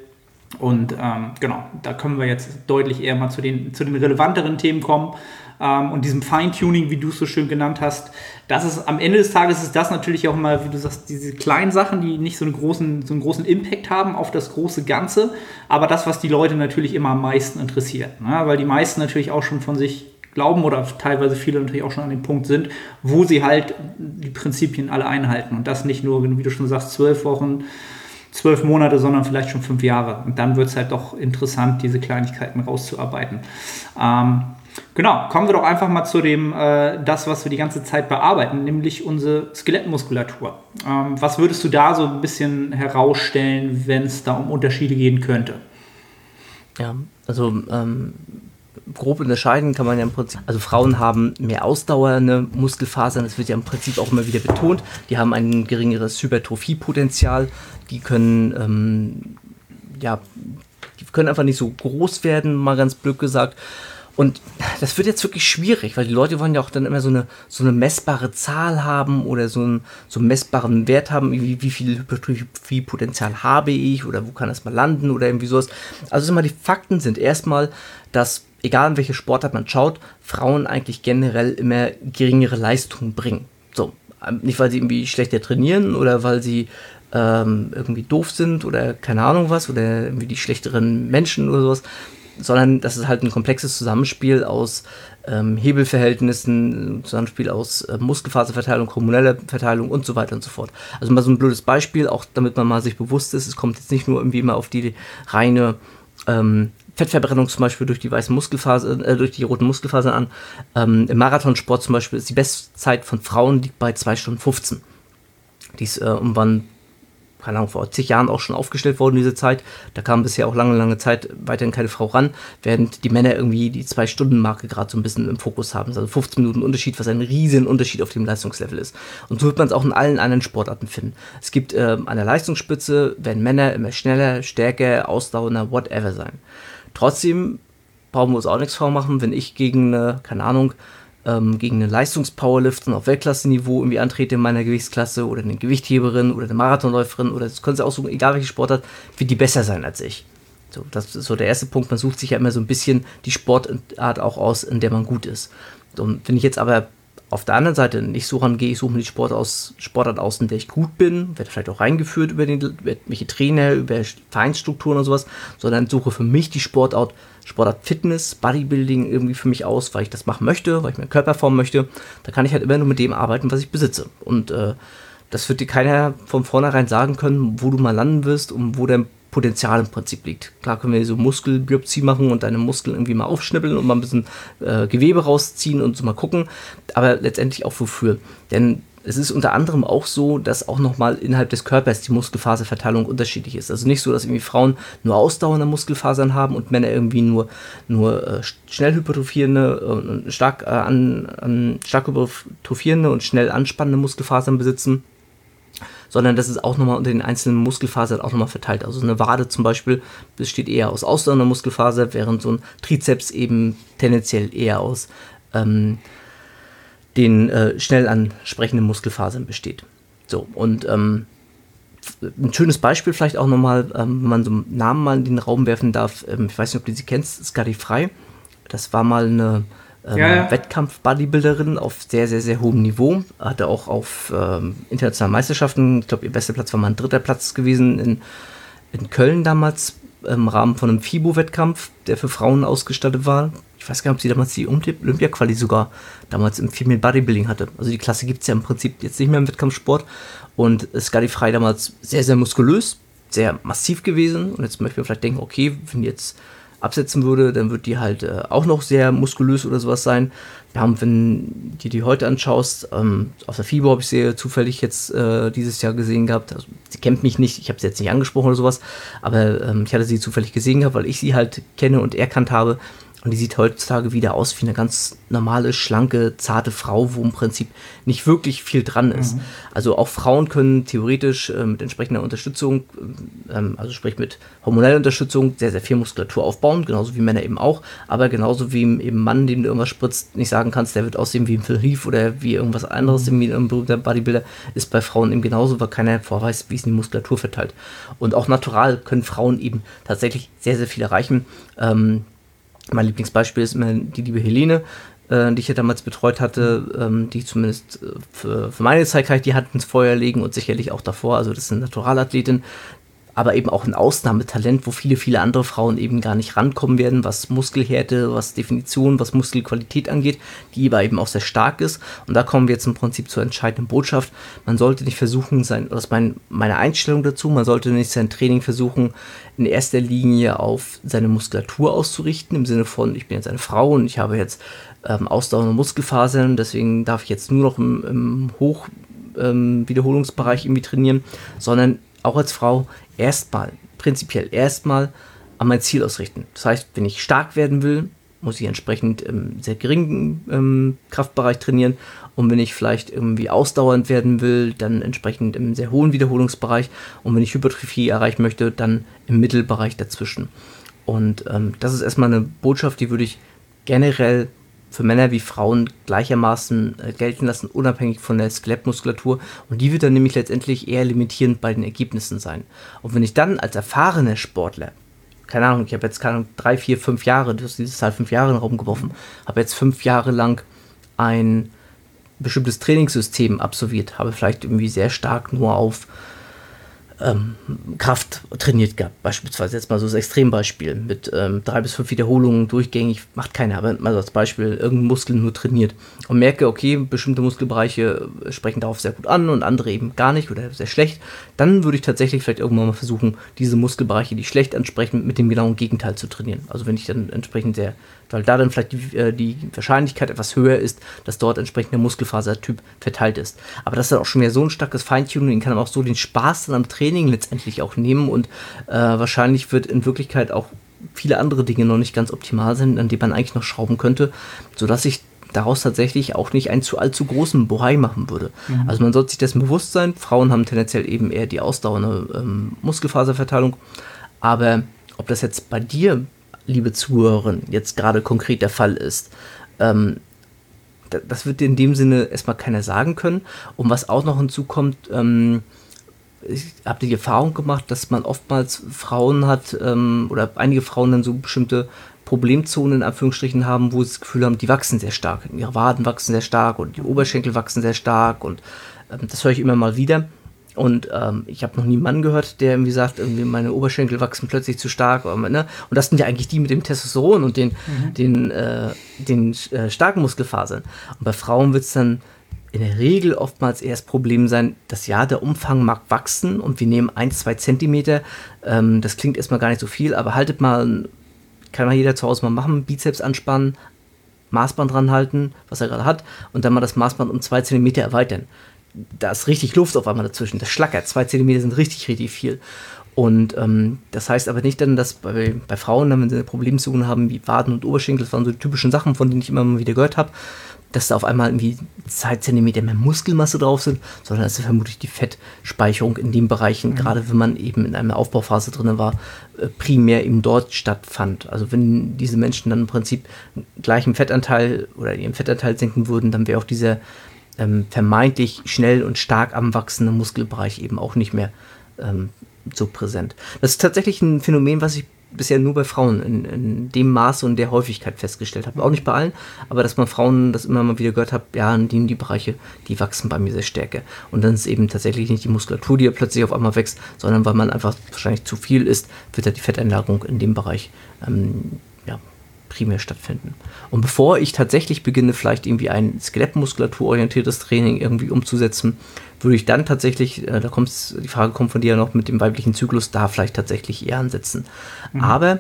Und ähm, genau, da können wir jetzt deutlich eher mal zu den, zu den relevanteren Themen kommen ähm, und diesem Feintuning, wie du es so schön genannt hast. Das ist am Ende des Tages ist das natürlich auch mal, wie du sagst, diese kleinen Sachen, die nicht so einen großen, so einen großen Impact haben auf das große Ganze, aber das, was die Leute natürlich immer am meisten interessiert. Ne? Weil die meisten natürlich auch schon von sich glauben oder teilweise viele natürlich auch schon an dem Punkt sind, wo sie halt die Prinzipien alle einhalten. Und das nicht nur, wie du schon sagst, zwölf Wochen, zwölf Monate, sondern vielleicht schon fünf Jahre. Und dann wird es halt doch interessant, diese Kleinigkeiten rauszuarbeiten. Ähm, Genau, kommen wir doch einfach mal zu dem, äh, das, was wir die ganze Zeit bearbeiten, nämlich unsere Skelettmuskulatur. Ähm, was würdest du da so ein bisschen herausstellen, wenn es da um Unterschiede gehen könnte? Ja, also ähm, grob unterscheiden kann man ja im Prinzip. Also Frauen haben mehr ausdauernde Muskelfasern, das wird ja im Prinzip auch immer wieder betont. Die haben ein geringeres Hypertrophiepotenzial, die können ähm, ja, die können einfach nicht so groß werden, mal ganz blöd gesagt. Und das wird jetzt wirklich schwierig, weil die Leute wollen ja auch dann immer so eine, so eine messbare Zahl haben oder so einen, so einen messbaren Wert haben, wie, wie viel Hypertrophie-Potenzial habe ich oder wo kann das mal landen oder irgendwie sowas. Also immer die Fakten sind erstmal, dass egal in welche Sportart man schaut, Frauen eigentlich generell immer geringere Leistungen bringen. So, ähm, nicht weil sie irgendwie schlechter trainieren oder weil sie ähm, irgendwie doof sind oder keine Ahnung was oder irgendwie die schlechteren Menschen oder sowas, sondern das ist halt ein komplexes Zusammenspiel aus ähm, Hebelverhältnissen, Zusammenspiel aus äh, Muskelfaserverteilung, hormoneller Verteilung und so weiter und so fort. Also mal so ein blödes Beispiel, auch damit man mal sich bewusst ist, es kommt jetzt nicht nur irgendwie immer auf die reine ähm, Fettverbrennung zum Beispiel durch die weißen Muskelfasern, äh, durch die roten Muskelfasern an. Ähm, Im Marathonsport zum Beispiel ist die Bestzeit von Frauen liegt bei 2 Stunden 15. Die ist äh, irgendwann keine Ahnung, vor zig Jahren auch schon aufgestellt worden, diese Zeit. Da kam bisher auch lange, lange Zeit weiterhin keine Frau ran, während die Männer irgendwie die Zwei-Stunden-Marke gerade so ein bisschen im Fokus haben. Also 15 Minuten Unterschied, was ein riesen Unterschied auf dem Leistungslevel ist. Und so wird man es auch in allen anderen Sportarten finden. Es gibt äh, an der Leistungsspitze, werden Männer immer schneller, stärker, ausdauernder, whatever sein. Trotzdem brauchen wir uns auch nichts vormachen, wenn ich gegen eine, keine Ahnung, ähm, gegen eine Leistungspowerlifterin auf Weltklasse-Niveau irgendwie antrete in meiner Gewichtsklasse oder eine Gewichtheberin oder eine Marathonläuferin oder das können sie aussuchen, egal welche Sportart, wird die besser sein als ich. So, das ist so der erste Punkt. Man sucht sich ja immer so ein bisschen die Sportart auch aus, in der man gut ist. Und wenn ich jetzt aber auf der anderen Seite nicht so rangehe, ich suche mir die Sport aus, Sportart aus, in der ich gut bin, werde vielleicht auch reingeführt über, den, über welche Trainer, über Vereinsstrukturen und sowas, sondern suche für mich die Sportart Sportart Fitness, Bodybuilding irgendwie für mich aus, weil ich das machen möchte, weil ich meinen Körper formen möchte. Da kann ich halt immer nur mit dem arbeiten, was ich besitze. Und äh, das wird dir keiner von vornherein sagen können, wo du mal landen wirst und wo dein Potenzial im Prinzip liegt. Klar können wir so Muskelbiopsie machen und deine Muskeln irgendwie mal aufschnippeln und mal ein bisschen äh, Gewebe rausziehen und so mal gucken, aber letztendlich auch wofür. Denn es ist unter anderem auch so, dass auch nochmal innerhalb des Körpers die Muskelfaserverteilung unterschiedlich ist. Also nicht so, dass irgendwie Frauen nur ausdauernde Muskelfasern haben und Männer irgendwie nur, nur äh, schnell hypertrophierende, äh, stark, äh, an, an, stark hypertrophierende und schnell anspannende Muskelfasern besitzen, sondern das ist auch nochmal unter den einzelnen Muskelfasern auch nochmal verteilt. Also eine Wade zum Beispiel besteht eher aus ausdauernder Muskelfaser, während so ein Trizeps eben tendenziell eher aus ähm, den äh, schnell ansprechenden Muskelfasern besteht. So, und ähm, ein schönes Beispiel vielleicht auch nochmal, ähm, wenn man so einen Namen mal in den Raum werfen darf. Ähm, ich weiß nicht, ob du sie kennst, Frei. Das war mal eine ähm, ja. Wettkampf-Bodybuilderin auf sehr, sehr, sehr hohem Niveau. Hatte auch auf ähm, internationalen Meisterschaften, ich glaube, ihr bester Platz war mal ein dritter Platz gewesen in, in Köln damals im Rahmen von einem FIBO-Wettkampf, der für Frauen ausgestattet war. Ich weiß gar nicht, ob sie damals die Olympia-Quali sogar damals im Female Bodybuilding hatte. Also die Klasse gibt es ja im Prinzip jetzt nicht mehr im Wettkampfsport. Und Scotty Frei damals sehr, sehr muskulös, sehr massiv gewesen. Und jetzt möchte man vielleicht denken, okay, wenn jetzt absetzen würde, dann wird die halt äh, auch noch sehr muskulös oder sowas sein. Wir haben, wenn du die heute anschaust, ähm, auf der FIBO habe ich sie zufällig jetzt äh, dieses Jahr gesehen gehabt. Also, sie kennt mich nicht, ich habe sie jetzt nicht angesprochen oder sowas, aber ähm, ich hatte sie zufällig gesehen gehabt, weil ich sie halt kenne und erkannt habe. Und die sieht heutzutage wieder aus wie eine ganz normale, schlanke, zarte Frau, wo im Prinzip nicht wirklich viel dran ist. Mhm. Also auch Frauen können theoretisch äh, mit entsprechender Unterstützung, ähm, also sprich mit hormoneller Unterstützung, sehr, sehr viel Muskulatur aufbauen, genauso wie Männer eben auch. Aber genauso wie eben Mann, dem du irgendwas spritzt, nicht sagen kannst, der wird aussehen wie ein Phil Heath oder wie irgendwas anderes, mhm. wie ein berühmter Bodybuilder, ist bei Frauen eben genauso, weil keiner vorweist, wie es in die Muskulatur verteilt. Und auch natural können Frauen eben tatsächlich sehr, sehr viel erreichen. Ähm, mein Lieblingsbeispiel ist immer die liebe Helene, äh, die ich ja damals betreut hatte, ähm, die zumindest äh, für, für, meine Zeit kann ich die Hand ins Feuer legen und sicherlich auch davor. Also das ist eine Naturalathletin, aber eben auch ein Ausnahmetalent, wo viele, viele andere Frauen eben gar nicht rankommen werden, was Muskelhärte, was Definition, was Muskelqualität angeht, die aber eben auch sehr stark ist. Und da kommen wir jetzt im Prinzip zur entscheidenden Botschaft. Man sollte nicht versuchen, sein, das ist mein, meine Einstellung dazu, man sollte nicht sein Training versuchen, in erster Linie auf seine Muskulatur auszurichten, im Sinne von, ich bin jetzt eine Frau und ich habe jetzt ähm, ausdauernde Muskelfasern, deswegen darf ich jetzt nur noch im, im Hochwiederholungsbereich ähm, irgendwie trainieren, sondern auch als Frau erstmal, prinzipiell erstmal an mein Ziel ausrichten. Das heißt, wenn ich stark werden will, muss ich entsprechend im sehr geringen ähm, Kraftbereich trainieren. Und wenn ich vielleicht irgendwie ausdauernd werden will, dann entsprechend im sehr hohen Wiederholungsbereich. Und wenn ich Hypertrophie erreichen möchte, dann im Mittelbereich dazwischen. Und ähm, das ist erstmal eine Botschaft, die würde ich generell für Männer wie Frauen gleichermaßen äh, gelten lassen, unabhängig von der Skelettmuskulatur. Und die wird dann nämlich letztendlich eher limitierend bei den Ergebnissen sein. Und wenn ich dann als erfahrener Sportler, keine Ahnung, ich habe jetzt keine Ahnung, drei, vier, fünf Jahre, du hast dieses Zahl fünf Jahre in den Raum geworfen, habe jetzt fünf Jahre lang ein bestimmtes Trainingssystem absolviert, habe vielleicht irgendwie sehr stark nur auf ähm, Kraft trainiert gehabt. Beispielsweise jetzt mal so das Extrembeispiel mit ähm, drei bis fünf Wiederholungen durchgängig, macht keiner, aber mal so als Beispiel irgendeinen Muskel nur trainiert und merke, okay, bestimmte Muskelbereiche sprechen darauf sehr gut an und andere eben gar nicht oder sehr schlecht, dann würde ich tatsächlich vielleicht irgendwann mal versuchen, diese Muskelbereiche, die schlecht ansprechen, mit dem genauen Gegenteil zu trainieren. Also wenn ich dann entsprechend sehr weil da dann vielleicht die, äh, die, Wahrscheinlichkeit etwas höher ist, dass dort entsprechend der Muskelfasertyp verteilt ist. Aber das ist dann auch schon wieder so ein starkes Feintuning, kann man auch so den Spaß dann am Training letztendlich auch nehmen und äh, wahrscheinlich wird in Wirklichkeit auch viele andere Dinge noch nicht ganz optimal sind, an denen man eigentlich noch schrauben könnte, sodass ich daraus tatsächlich auch nicht einen zu allzu großen Bohai machen würde. Mhm. Also man sollte sich dessen bewusst sein. Frauen haben tendenziell eben eher die ausdauernde ähm, Muskelfaserverteilung. Aber ob das jetzt bei dir liebe Zuhörerin, jetzt gerade konkret der Fall ist. Ähm, das wird dir in dem Sinne erstmal keiner sagen können. Und was auch noch hinzukommt, ähm, ich habe die Erfahrung gemacht, dass man oftmals Frauen hat ähm, oder einige Frauen dann so bestimmte Problemzonen in Anführungsstrichen haben, wo sie das Gefühl haben, die wachsen sehr stark. Ihre Waden wachsen sehr stark und die Oberschenkel wachsen sehr stark und ähm, das höre ich immer mal wieder. Und ähm, ich habe noch nie einen Mann gehört, der irgendwie sagt, irgendwie meine Oberschenkel wachsen plötzlich zu stark. Oder, ne? Und das sind ja eigentlich die mit dem Testosteron und den, mhm. den, äh, den äh, starken Muskelfasern. Und bei Frauen wird es dann in der Regel oftmals eher das Problem sein, dass ja, der Umfang mag wachsen und wir nehmen ein, zwei Zentimeter. Ähm, das klingt erstmal gar nicht so viel, aber haltet mal, kann mal jeder zu Hause mal machen, Bizeps anspannen, Maßband dran halten, was er gerade hat, und dann mal das Maßband um zwei Zentimeter erweitern da ist richtig Luft auf einmal dazwischen. Das schlackert. Zwei Zentimeter sind richtig, richtig viel. Und ähm, das heißt aber nicht dann, dass bei, bei Frauen, wenn sie Problemzonen haben wie Waden und Oberschenkel, das waren so die typischen Sachen, von denen ich immer mal wieder gehört habe, dass da auf einmal irgendwie zwei Zentimeter mehr Muskelmasse drauf sind, sondern es ist vermutlich die Fettspeicherung in den Bereichen, mhm. gerade wenn man eben in einer Aufbauphase drin war, äh, primär eben dort stattfand. Also wenn diese Menschen dann im Prinzip gleichen Fettanteil oder ihren Fettanteil senken würden, dann wäre auch dieser ähm, vermeintlich schnell und stark am wachsenden Muskelbereich eben auch nicht mehr ähm, so präsent. Das ist tatsächlich ein Phänomen, was ich bisher nur bei Frauen in, in dem Maße und der Häufigkeit festgestellt habe. Auch nicht bei allen, aber dass man Frauen das immer mal wieder gehört hat, ja, die, die Bereiche, die wachsen bei mir sehr stärker. Und dann ist eben tatsächlich nicht die Muskulatur, die ja plötzlich auf einmal wächst, sondern weil man einfach wahrscheinlich zu viel isst, wird halt die Fetteinlagerung in dem Bereich ähm, primär stattfinden. Und bevor ich tatsächlich beginne, vielleicht irgendwie ein skelettmuskulaturorientiertes Training irgendwie umzusetzen, würde ich dann tatsächlich, äh, da kommt die Frage kommt von dir noch mit dem weiblichen Zyklus, da vielleicht tatsächlich eher ansetzen. Mhm. Aber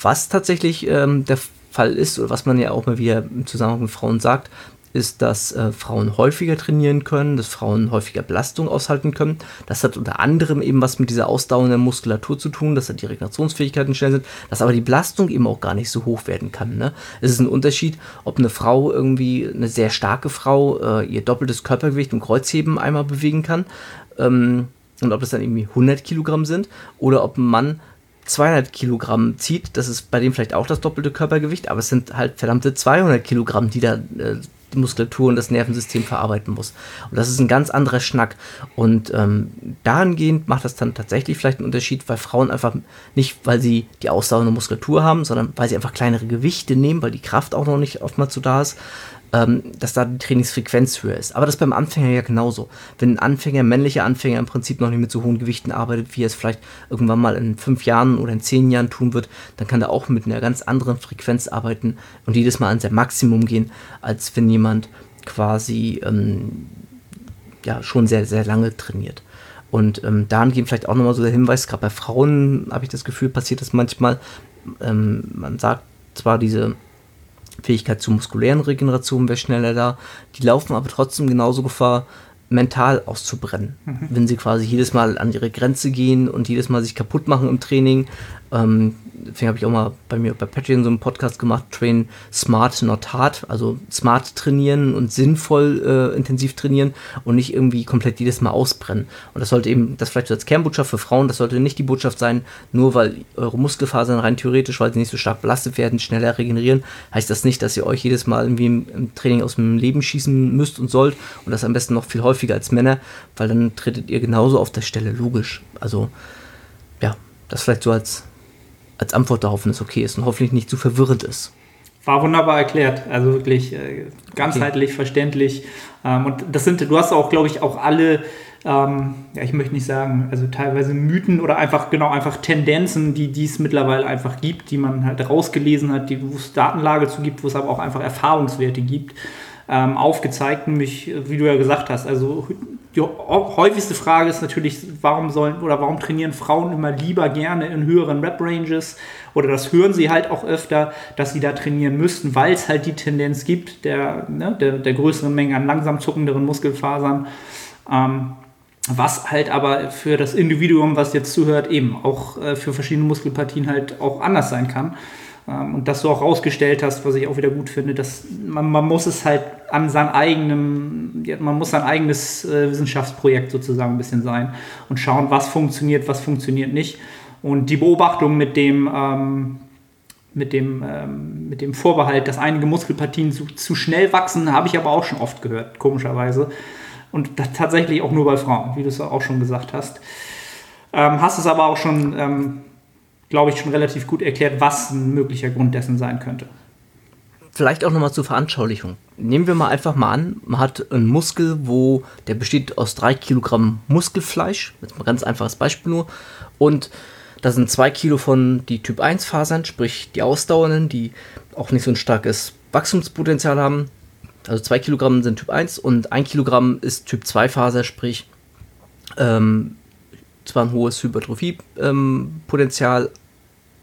was tatsächlich ähm, der Fall ist, oder was man ja auch mal wieder im Zusammenhang mit Frauen sagt, ist, dass äh, Frauen häufiger trainieren können, dass Frauen häufiger Belastung aushalten können. Das hat unter anderem eben was mit dieser ausdauernden Muskulatur zu tun, dass da die Regenerationsfähigkeiten schnell sind, dass aber die Belastung eben auch gar nicht so hoch werden kann. Ne? Es ist ein Unterschied, ob eine Frau irgendwie, eine sehr starke Frau, äh, ihr doppeltes Körpergewicht im Kreuzheben einmal bewegen kann. Ähm, und ob das dann irgendwie 100 Kilogramm sind oder ob ein Mann 200 Kilogramm zieht, das ist bei dem vielleicht auch das doppelte Körpergewicht, aber es sind halt verdammte 200 Kilogramm, die da äh, die Muskulatur und das Nervensystem verarbeiten muss. Und das ist ein ganz anderer Schnack. Und ähm, dahingehend macht das dann tatsächlich vielleicht einen Unterschied, weil Frauen einfach nicht, weil sie die ausdauernde Muskulatur haben, sondern weil sie einfach kleinere Gewichte nehmen, weil die Kraft auch noch nicht oftmals so da ist ähm, dass da die Trainingsfrequenz höher ist. Aber das beim Anfänger ja genauso. Wenn ein Anfänger, männlicher Anfänger im Prinzip noch nicht mit so hohen Gewichten arbeitet, wie er es vielleicht irgendwann mal in fünf Jahren oder in zehn Jahren tun wird, dann kann er auch mit einer ganz anderen Frequenz arbeiten und jedes Mal an sein Maximum gehen, als wenn jemand quasi ähm, ja schon sehr, sehr lange trainiert. Und ähm, dahingehend vielleicht auch nochmal so der Hinweis, gerade bei Frauen habe ich das Gefühl, passiert das manchmal. Ähm, man sagt zwar, diese Fähigkeit zur muskulären Regeneration wäre schneller da. Die laufen aber trotzdem genauso Gefahr, mental auszubrennen. Mhm. Wenn sie quasi jedes Mal an ihre Grenze gehen und jedes Mal sich kaputt machen im Training, Ähm, deswegen habe ich auch mal bei mir bei Patreon so einen Podcast gemacht, Train Smart, Not Hard, also smart trainieren und sinnvoll äh, intensiv trainieren und nicht irgendwie komplett jedes Mal ausbrennen. Und das sollte eben, das vielleicht als Kernbotschaft für Frauen, das sollte nicht die Botschaft sein, nur weil eure Muskelfasern rein theoretisch, weil sie nicht so stark belastet werden, schneller regenerieren, heißt das nicht, dass ihr euch jedes Mal irgendwie im, im Training aus dem Leben schießen müsst und sollt und das am besten noch viel häufiger als Männer, weil dann tretet ihr genauso auf der Stelle, logisch. Also ja, das vielleicht so als als Antwort darauf, wenn es okay ist und hoffentlich nicht zu verwirrend ist. War wunderbar erklärt, also wirklich äh, ganzheitlich, okay. verständlich. Ähm, und das sind, du hast auch, glaube ich, auch alle, ähm, ja, ich möchte nicht sagen, also teilweise Mythen oder einfach, genau, einfach Tendenzen, die es mittlerweile einfach gibt, die man halt rausgelesen hat, die, wo es Datenlage zu gibt, wo es aber auch einfach Erfahrungswerte gibt ähm, aufgezeigt, nämlich, wie du ja gesagt hast, also die häufigste Frage ist natürlich, warum sollen oder warum trainieren Frauen immer lieber gerne in höheren Rep-Ranges oder das hören sie halt auch öfter, dass sie da trainieren müssten, weil es halt die Tendenz gibt der, ne, der, der, größeren Menge an langsam zuckenderen Muskelfasern. Ähm, was halt aber für das Individuum, was jetzt zuhört, eben auch äh, für verschiedene Muskelpartien halt auch anders sein kann. Ähm, und das du auch rausgestellt hast, was ich auch wieder gut finde, dass man, man muss es halt an sein eigenem, man muss sein eigenes äh, Wissenschaftsprojekt sozusagen ein bisschen sein und schauen, was funktioniert, was funktioniert nicht. Und die Beobachtung mit dem, ähm, mit dem, ähm, mit dem Vorbehalt, dass einige Muskelpartien zu, zu schnell wachsen, habe ich aber auch schon oft gehört, komischerweise. Und tatsächlich auch nur bei Frauen, wie du es auch schon gesagt hast. Ähm, hast es aber auch schon ähm, glaube ich, schon relativ gut erklärt, was ein möglicher Grund dessen sein könnte. Vielleicht auch nochmal zur Veranschaulichung. Nehmen wir mal einfach mal an, man hat einen Muskel, wo der besteht aus drei Kilogramm Muskelfleisch, jetzt mal ganz einfaches Beispiel nur, und da sind zwei Kilo von die Typ 1 Fasern, sprich die ausdauernden, die auch nicht so ein starkes Wachstumspotenzial haben. Also zwei Kilogramm sind Typ 1 und ein Kilogramm ist Typ 2 Faser, sprich ähm, zwar ein hohes Hypertrophie-Potenzial, ähm,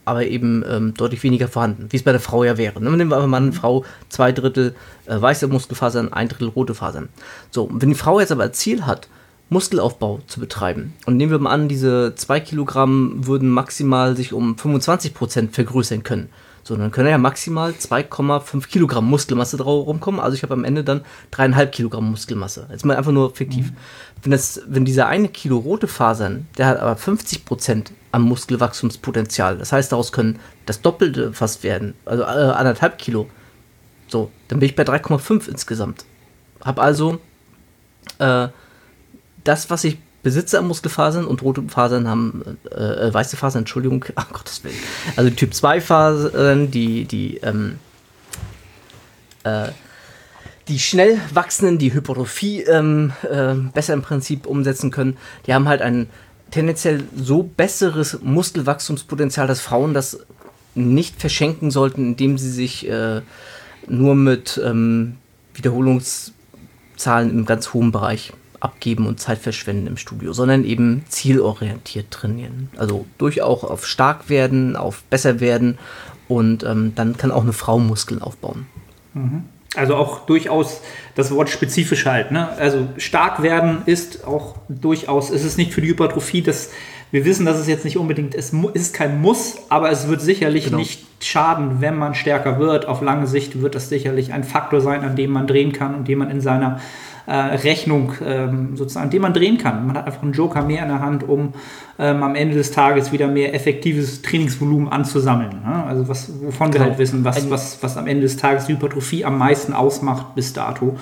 aber eben ähm, deutlich weniger vorhanden, wie es bei der Frau ja wäre. Ne? Nehmen wir mal eine Frau, zwei Drittel äh, weiße Muskelfasern, ein Drittel rote Fasern. So, wenn die Frau jetzt aber als Ziel hat, Muskelaufbau zu betreiben, und nehmen wir mal an, diese zwei Kilogramm würden maximal sich um 25 Prozent vergrößern können, so, dann können ja maximal 2,5 Kilogramm Muskelmasse drauf rumkommen. Also ich habe am Ende dann dreieinhalb Kilogramm Muskelmasse. Jetzt mal einfach nur fiktiv. Mhm. Wenn, das, wenn dieser eine Kilo rote Fasern, der hat aber 50 Prozent am Muskelwachstumspotenzial. Das heißt, daraus können das Doppelte fast werden. Also äh, anderthalb Kilo. So, dann bin ich bei 3,5 insgesamt. Hab also äh, das, was ich besitze an Muskelfasern und rote Fasern haben, äh, äh weiße Fasern, Entschuldigung, ach [laughs] Gottes Willen. Also Typ 2 Fasern, die, die, ähm, äh, die schnell wachsenden, die Hypertrophie ähm, äh, besser im Prinzip umsetzen können, die haben halt ein tendenziell so besseres Muskelwachstumspotenzial, dass Frauen das nicht verschenken sollten, indem sie sich äh, nur mit ähm, Wiederholungszahlen im ganz hohen Bereich abgeben und Zeit verschwenden im Studio, sondern eben zielorientiert trainieren. Also durchaus auf stark werden, auf besser werden und ähm, dann kann auch eine Frau Muskeln aufbauen. Mhm. Also auch durchaus das Wort spezifisch halt. Ne? Also stark werden ist auch durchaus, es ist nicht für die Hypertrophie, dass wir wissen, dass es jetzt nicht unbedingt ist, ist kein Muss, aber es wird sicherlich genau. nicht schaden, wenn man stärker wird. Auf lange Sicht wird das sicherlich ein Faktor sein, an dem man drehen kann und den man in seiner äh, Rechnung ähm, sozusagen, den man drehen kann. Man hat einfach einen Joker mehr in der Hand, um ähm, am Ende des Tages wieder mehr effektives Trainingsvolumen anzusammeln. Ne? Also was, wovon genau. wir halt wissen, was, was, was am Ende des Tages die Hypertrophie am meisten ausmacht bis dato.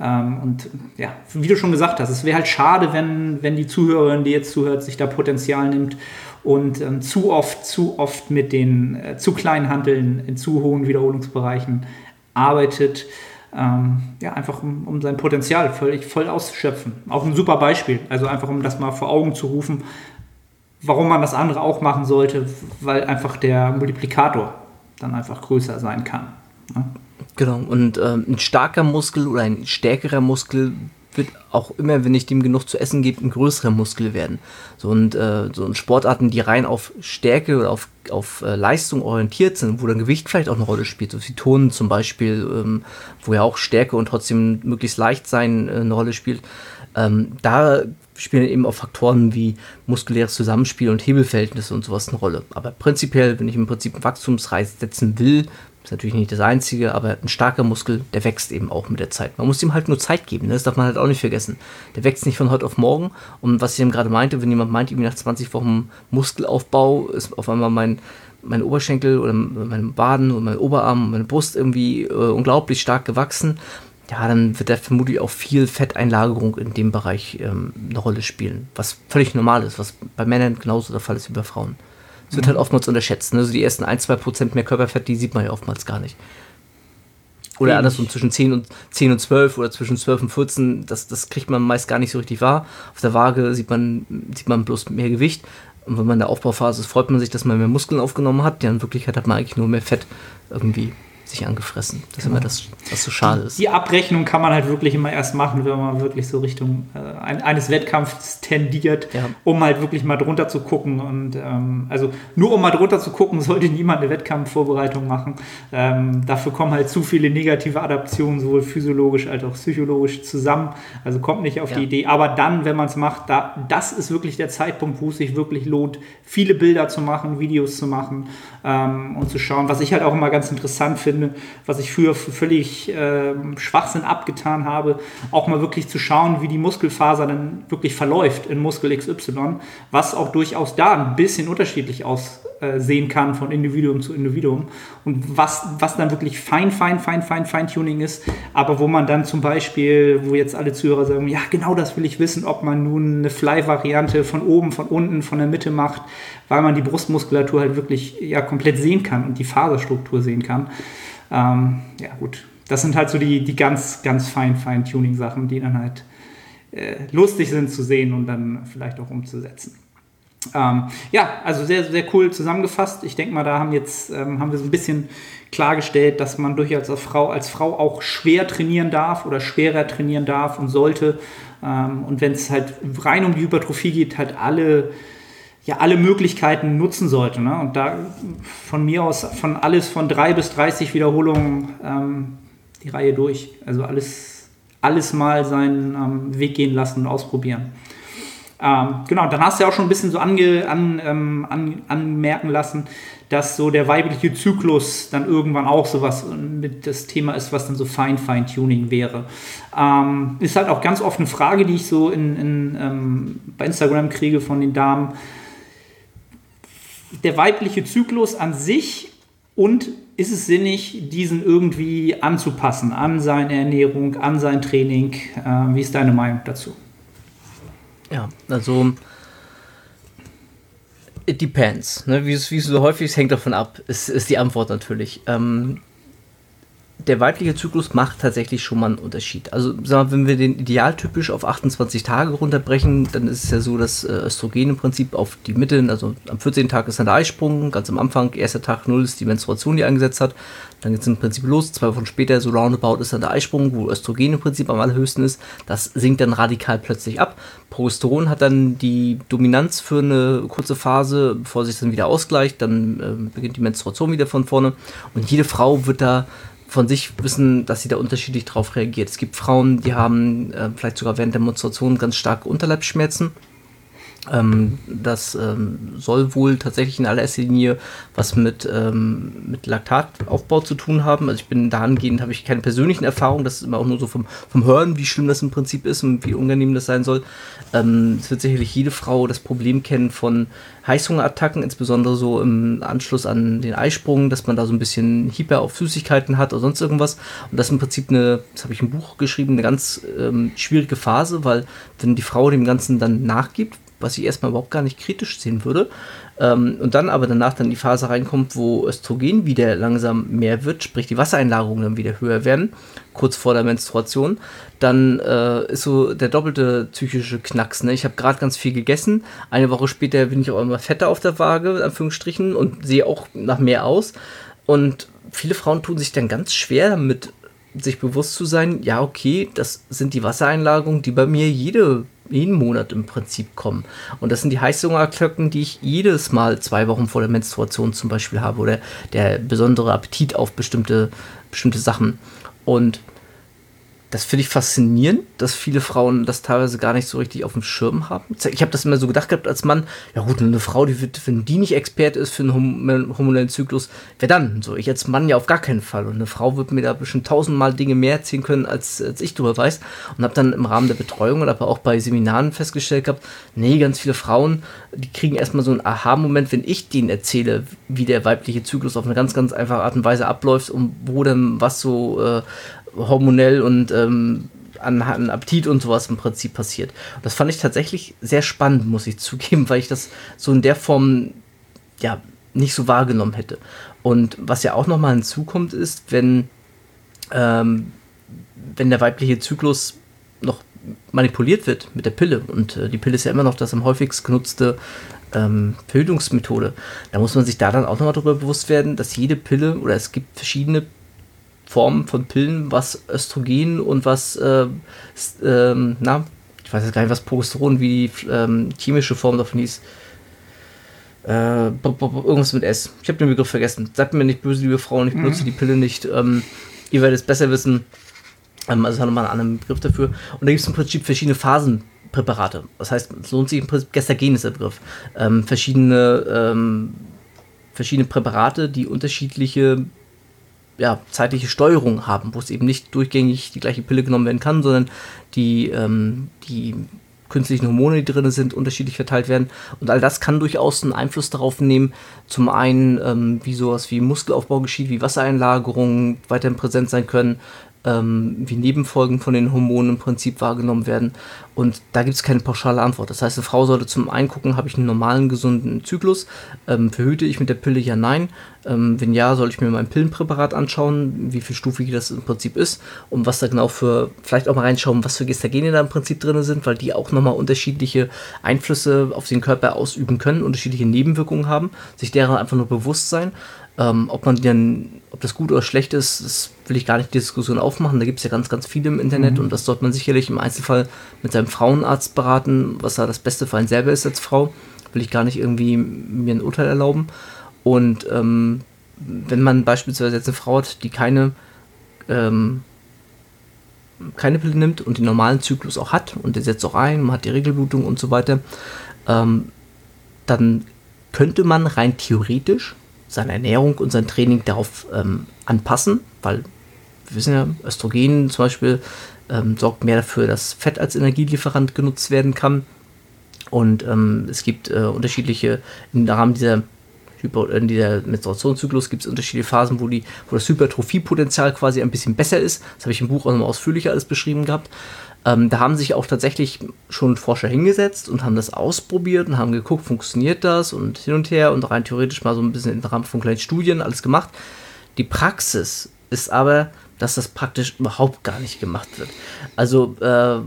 Ähm, und ja, wie du schon gesagt hast, es wäre halt schade, wenn, wenn die Zuhörerin, die jetzt zuhört, sich da Potenzial nimmt und ähm, zu oft, zu oft mit den äh, zu kleinen Handeln in zu hohen Wiederholungsbereichen arbeitet ähm, ja, einfach um, um sein Potenzial völlig voll auszuschöpfen. Auch ein super Beispiel, also einfach um das mal vor Augen zu rufen, warum man das andere auch machen sollte, weil einfach der Multiplikator dann einfach größer sein kann. Ne? Genau, und ähm, ein starker Muskel oder ein stärkerer Muskel wird auch immer, wenn ich dem genug zu essen gebe, ein größerer Muskel werden. So und äh, so und Sportarten, die rein auf Stärke oder auf, auf äh, Leistung orientiert sind, wo dann Gewicht vielleicht auch eine Rolle spielt, so wie Tonen zum Beispiel, ähm, wo ja auch Stärke und trotzdem möglichst leicht sein äh, eine Rolle spielt. Ähm, da spielen eben auch Faktoren wie muskuläres Zusammenspiel und Hebelverhältnisse und sowas eine Rolle. Aber prinzipiell, wenn ich im Prinzip einen Wachstumsreiz setzen will, ist natürlich nicht das Einzige, aber ein starker Muskel, der wächst eben auch mit der Zeit. Man muss ihm halt nur Zeit geben, ne? das darf man halt auch nicht vergessen. Der wächst nicht von heute auf morgen. Und was ich eben gerade meinte, wenn jemand meint, irgendwie nach 20 Wochen Muskelaufbau ist auf einmal mein, mein Oberschenkel oder mein Baden und mein Oberarm und meine Brust irgendwie äh, unglaublich stark gewachsen, ja, dann wird da vermutlich auch viel Fetteinlagerung in dem Bereich ähm, eine Rolle spielen. Was völlig normal ist, was bei Männern genauso der Fall ist wie bei Frauen. Es wird mhm. halt oftmals unterschätzt. Ne? Also die ersten 1-2% mehr Körperfett, die sieht man ja oftmals gar nicht. Oder andersrum zwischen 10 und, 10 und 12 oder zwischen 12 und 14, das, das kriegt man meist gar nicht so richtig wahr. Auf der Waage sieht man, sieht man bloß mehr Gewicht. Und wenn man in der Aufbauphase ist, freut man sich, dass man mehr Muskeln aufgenommen hat. Ja, in Wirklichkeit hat man eigentlich nur mehr Fett irgendwie sich angefressen. Das ist immer genau. das, was so schade ist. Die Abrechnung kann man halt wirklich immer erst machen, wenn man wirklich so Richtung äh, eines Wettkampfs tendiert, ja. um halt wirklich mal drunter zu gucken. Und ähm, also nur um mal drunter zu gucken, [laughs] sollte niemand eine Wettkampfvorbereitung machen. Ähm, dafür kommen halt zu viele negative Adaptionen, sowohl physiologisch als auch psychologisch zusammen. Also kommt nicht auf ja. die Idee. Aber dann, wenn man es macht, da, das ist wirklich der Zeitpunkt, wo es sich wirklich lohnt, viele Bilder zu machen, Videos zu machen ähm, und zu schauen. Was ich halt auch immer ganz interessant finde, was ich früher für völlig äh, Schwachsinn abgetan habe, auch mal wirklich zu schauen, wie die Muskelfaser dann wirklich verläuft in Muskel XY, was auch durchaus da ein bisschen unterschiedlich aussehen kann von Individuum zu Individuum und was, was dann wirklich fein, fein, fein, fein, Feintuning ist, aber wo man dann zum Beispiel, wo jetzt alle Zuhörer sagen, ja genau das will ich wissen, ob man nun eine Fly-Variante von oben, von unten, von der Mitte macht, weil man die Brustmuskulatur halt wirklich ja komplett sehen kann und die Faserstruktur sehen kann. Ähm, ja, gut. Das sind halt so die, die ganz, ganz fein, fein Tuning-Sachen, die dann halt äh, lustig sind zu sehen und dann vielleicht auch umzusetzen. Ähm, ja, also sehr, sehr cool zusammengefasst. Ich denke mal, da haben jetzt ähm, haben wir so ein bisschen klargestellt, dass man durchaus als Frau, als Frau auch schwer trainieren darf oder schwerer trainieren darf und sollte. Ähm, und wenn es halt rein um die Hypertrophie geht, halt alle ja alle Möglichkeiten nutzen sollte. Ne? Und da von mir aus von alles von drei bis 30 Wiederholungen ähm, die Reihe durch. Also alles, alles mal seinen ähm, Weg gehen lassen und ausprobieren. Ähm, genau, dann hast du ja auch schon ein bisschen so ange, an, ähm, an, anmerken lassen, dass so der weibliche Zyklus dann irgendwann auch sowas mit das Thema ist, was dann so Fine Fine Tuning wäre. Ähm, ist halt auch ganz oft eine Frage, die ich so in, in ähm, bei Instagram kriege von den Damen der weibliche Zyklus an sich und ist es sinnig, diesen irgendwie anzupassen an seine Ernährung, an sein Training? Äh, wie ist deine Meinung dazu? Ja, also it depends. Ne? Wie, es, so häufig ist, hängt davon ab, ist, ist die Antwort natürlich. Ähm, der weibliche Zyklus macht tatsächlich schon mal einen Unterschied. Also, wir, wenn wir den idealtypisch auf 28 Tage runterbrechen, dann ist es ja so, dass äh, Östrogen im Prinzip auf die Mitte, also am 14. Tag ist dann der Eisprung, ganz am Anfang, erster Tag 0 ist die Menstruation, die angesetzt hat. Dann geht es im Prinzip los. Zwei Wochen später, so roundabout, ist dann der Eisprung, wo Östrogen im Prinzip am allerhöchsten ist. Das sinkt dann radikal plötzlich ab. Progesteron hat dann die Dominanz für eine kurze Phase, bevor sich dann wieder ausgleicht. Dann äh, beginnt die Menstruation wieder von vorne. Und jede Frau wird da von sich wissen, dass sie da unterschiedlich drauf reagiert. Es gibt Frauen, die haben äh, vielleicht sogar während der Menstruation ganz starke Unterleibsschmerzen. Ähm, das ähm, soll wohl tatsächlich in allererster Linie was mit, ähm, mit Laktataufbau zu tun haben. Also ich bin dahingehend, habe ich keine persönlichen Erfahrungen, das ist immer auch nur so vom, vom Hören, wie schlimm das im Prinzip ist und wie unangenehm das sein soll. Ähm, es wird sicherlich jede Frau das Problem kennen von Heißhungerattacken, insbesondere so im Anschluss an den Eisprung, dass man da so ein bisschen Hyper auf Süßigkeiten hat oder sonst irgendwas. Und das ist im Prinzip eine, das habe ich im Buch geschrieben, eine ganz ähm, schwierige Phase, weil wenn die Frau dem Ganzen dann nachgibt, was ich erstmal überhaupt gar nicht kritisch sehen würde. Ähm, und dann aber danach dann die Phase reinkommt, wo Östrogen wieder langsam mehr wird, sprich die Wassereinlagerungen dann wieder höher werden, kurz vor der Menstruation, dann äh, ist so der doppelte psychische Knacks. Ne? Ich habe gerade ganz viel gegessen, eine Woche später bin ich auch immer fetter auf der Waage, in Anführungsstrichen, und sehe auch nach mehr aus. Und viele Frauen tun sich dann ganz schwer damit, sich bewusst zu sein, ja, okay, das sind die Wassereinlagerungen, die bei mir jede jeden Monat im Prinzip kommen. Und das sind die Heißhungerklöcken, die ich jedes Mal zwei Wochen vor der Menstruation zum Beispiel habe oder der besondere Appetit auf bestimmte, bestimmte Sachen. Und das finde ich faszinierend, dass viele Frauen das teilweise gar nicht so richtig auf dem Schirm haben. Ich habe das immer so gedacht gehabt als Mann, ja gut, eine Frau, die wird, wenn die nicht Experte ist für einen hormonellen Zyklus, wer dann? So, ich als Mann ja auf gar keinen Fall. Und eine Frau wird mir da bestimmt tausendmal Dinge mehr erzählen können, als, als ich darüber weiß. Und habe dann im Rahmen der Betreuung und aber auch bei Seminaren festgestellt gehabt, nee, ganz viele Frauen, die kriegen erstmal so einen Aha-Moment, wenn ich denen erzähle, wie der weibliche Zyklus auf eine ganz, ganz einfache Art und Weise abläuft und wo denn was so äh, hormonell und ähm, an, an, Appetit und sowas im Prinzip passiert. Das fand ich tatsächlich sehr spannend, muss ich [laughs] zugeben, weil ich das so in der Form ja nicht so wahrgenommen hätte. Und was ja auch nochmal hinzukommt, ist, wenn, ähm, wenn der weibliche Zyklus noch manipuliert wird mit der Pille, und äh, die Pille ist ja immer noch das am häufigsten genutzte ähm, Verhütungsmethode, da muss man sich da dann auch nochmal darüber bewusst werden, dass jede Pille oder es gibt verschiedene Formen von Pillen, was Östrogen und was, äh, ähm, na, ich weiß jetzt gar nicht, was Progesteron, wie die ähm, chemische Form davon hieß. Äh, irgendwas mit S. Ich habe den Begriff vergessen. Sagt mir nicht böse, liebe Frauen, ich benutze mhm. die Pille nicht. Ähm, ihr werdet es besser wissen. Ähm, also, nochmal einen anderen Begriff dafür. Und da gibt es im Prinzip verschiedene Phasenpräparate. Das heißt, es lohnt sich im Prinzip, Gestagen ist der Begriff. Ähm, verschiedene, ähm, verschiedene Präparate, die unterschiedliche ja, zeitliche Steuerung haben, wo es eben nicht durchgängig die gleiche Pille genommen werden kann, sondern die, ähm, die künstlichen Hormone, die drin sind, unterschiedlich verteilt werden. Und all das kann durchaus einen Einfluss darauf nehmen, zum einen, ähm, wie sowas wie Muskelaufbau geschieht, wie Wassereinlagerungen weiterhin präsent sein können, ähm, wie Nebenfolgen von den Hormonen im Prinzip wahrgenommen werden. Und da gibt es keine pauschale Antwort. Das heißt, eine Frau sollte zum einen gucken, habe ich einen normalen, gesunden Zyklus? Ähm, verhüte ich mit der Pille? Ja, nein. Ähm, wenn ja, soll ich mir mein Pillenpräparat anschauen, wie viel stufig das im Prinzip ist und was da genau für, vielleicht auch mal reinschauen, was für Gestagene da im Prinzip drin sind, weil die auch nochmal unterschiedliche Einflüsse auf den Körper ausüben können, unterschiedliche Nebenwirkungen haben, sich derer einfach nur bewusst sein. Ähm, ob man dann, ob das gut oder schlecht ist, das will ich gar nicht die Diskussion aufmachen. Da gibt es ja ganz, ganz viele im Internet mhm. und das sollte man sicherlich im Einzelfall mit seinem Frauenarzt beraten, was da das Beste für einen selber ist als Frau. Will ich gar nicht irgendwie mir ein Urteil erlauben. Und ähm, wenn man beispielsweise jetzt eine Frau hat, die keine, ähm, keine Pille nimmt und den normalen Zyklus auch hat und der setzt auch ein, man hat die Regelblutung und so weiter, ähm, dann könnte man rein theoretisch seine Ernährung und sein Training darauf ähm, anpassen, weil wissen ja, Östrogen zum Beispiel ähm, sorgt mehr dafür, dass Fett als Energielieferant genutzt werden kann. Und ähm, es gibt äh, unterschiedliche, im Rahmen dieser, in dieser Menstruationszyklus gibt es unterschiedliche Phasen, wo, die, wo das Hypertrophiepotenzial quasi ein bisschen besser ist. Das habe ich im Buch auch nochmal ausführlicher alles beschrieben gehabt. Ähm, da haben sich auch tatsächlich schon Forscher hingesetzt und haben das ausprobiert und haben geguckt, funktioniert das und hin und her und rein theoretisch mal so ein bisschen im Rahmen von kleinen Studien alles gemacht. Die Praxis ist aber, dass das praktisch überhaupt gar nicht gemacht wird. Also, äh,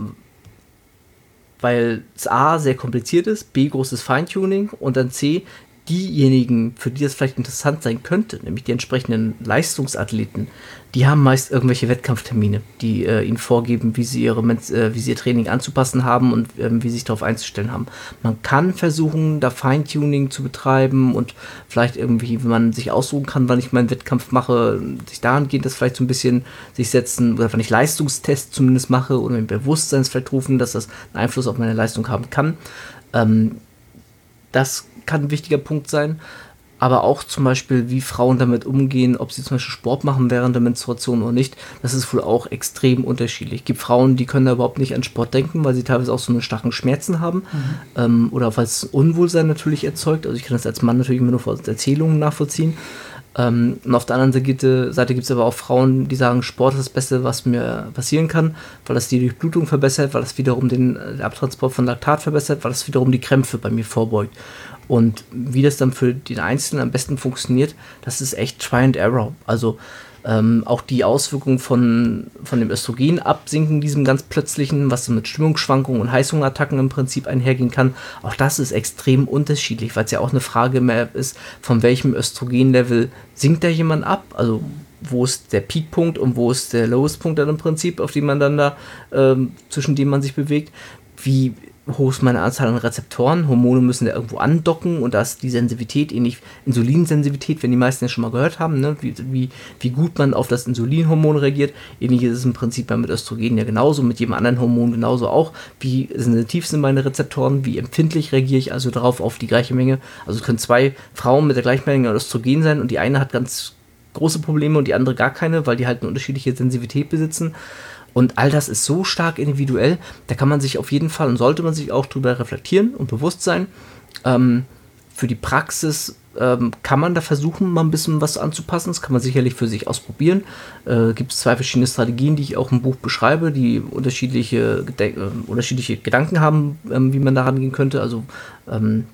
weil es A sehr kompliziert ist, B großes Feintuning und dann C diejenigen, für die das vielleicht interessant sein könnte, nämlich die entsprechenden Leistungsathleten, die haben meist irgendwelche Wettkampftermine, die äh, ihnen vorgeben, wie sie, ihre, äh, wie sie ihr Training anzupassen haben und ähm, wie sie sich darauf einzustellen haben. Man kann versuchen, da Feintuning zu betreiben und vielleicht irgendwie, wenn man sich aussuchen kann, wann ich meinen Wettkampf mache, sich dahingehend das vielleicht so ein bisschen sich setzen oder wenn ich Leistungstests zumindest mache oder ein Bewusstseinsfeld rufen, dass das einen Einfluss auf meine Leistung haben kann. Ähm, das kann ein wichtiger Punkt sein. Aber auch zum Beispiel, wie Frauen damit umgehen, ob sie zum Beispiel Sport machen während der Menstruation oder nicht, das ist wohl auch extrem unterschiedlich. Es gibt Frauen, die können da überhaupt nicht an Sport denken, weil sie teilweise auch so eine starken Schmerzen haben. Mhm. Ähm, oder weil es Unwohlsein natürlich erzeugt. Also ich kann das als Mann natürlich immer nur aus Erzählungen nachvollziehen. Ähm, und auf der anderen Seite, Seite gibt es aber auch Frauen, die sagen, Sport ist das Beste, was mir passieren kann, weil das die Durchblutung verbessert, weil das wiederum den, den Abtransport von Laktat verbessert, weil das wiederum die Krämpfe bei mir vorbeugt. Und wie das dann für den Einzelnen am besten funktioniert, das ist echt Try and Error. Also ähm, auch die Auswirkungen von, von dem Östrogen absinken, diesem ganz plötzlichen, was mit Stimmungsschwankungen und Heißhungerattacken im Prinzip einhergehen kann. Auch das ist extrem unterschiedlich, weil es ja auch eine Frage mehr ist, von welchem Östrogenlevel sinkt da jemand ab? Also wo ist der Peakpunkt und wo ist der Lowest Punkt dann im Prinzip, auf dem man dann da, ähm, zwischen dem man sich bewegt? Wie hoch ist meine Anzahl an Rezeptoren. Hormone müssen da irgendwo andocken und da ist die Sensitivität ähnlich Insulinsensitivität, wenn die meisten ja schon mal gehört haben, ne? wie, wie, wie gut man auf das Insulinhormon reagiert. Ähnlich ist es im Prinzip mit Östrogen ja genauso, mit jedem anderen Hormon genauso auch. Wie sensitiv sind meine Rezeptoren, wie empfindlich reagiere ich also darauf auf die gleiche Menge. Also können zwei Frauen mit der gleichen Menge Östrogen sein und die eine hat ganz große Probleme und die andere gar keine, weil die halt eine unterschiedliche Sensitivität besitzen. Und all das ist so stark individuell, da kann man sich auf jeden Fall und sollte man sich auch drüber reflektieren und bewusst sein. Ähm, für die Praxis ähm, kann man da versuchen, mal ein bisschen was anzupassen. Das kann man sicherlich für sich ausprobieren. Äh, Gibt es zwei verschiedene Strategien, die ich auch im Buch beschreibe, die unterschiedliche, äh, unterschiedliche Gedanken haben, ähm, wie man da rangehen könnte. Also, ähm,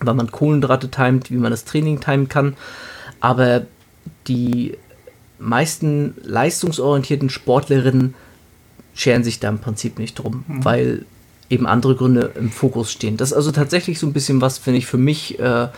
weil man Kohlenhydrate timet, wie man das Training timen kann. Aber die meisten leistungsorientierten Sportlerinnen scheren sich da im Prinzip nicht drum, mhm. weil eben andere Gründe im Fokus stehen. Das ist also tatsächlich so ein bisschen was, finde ich, für mich, äh,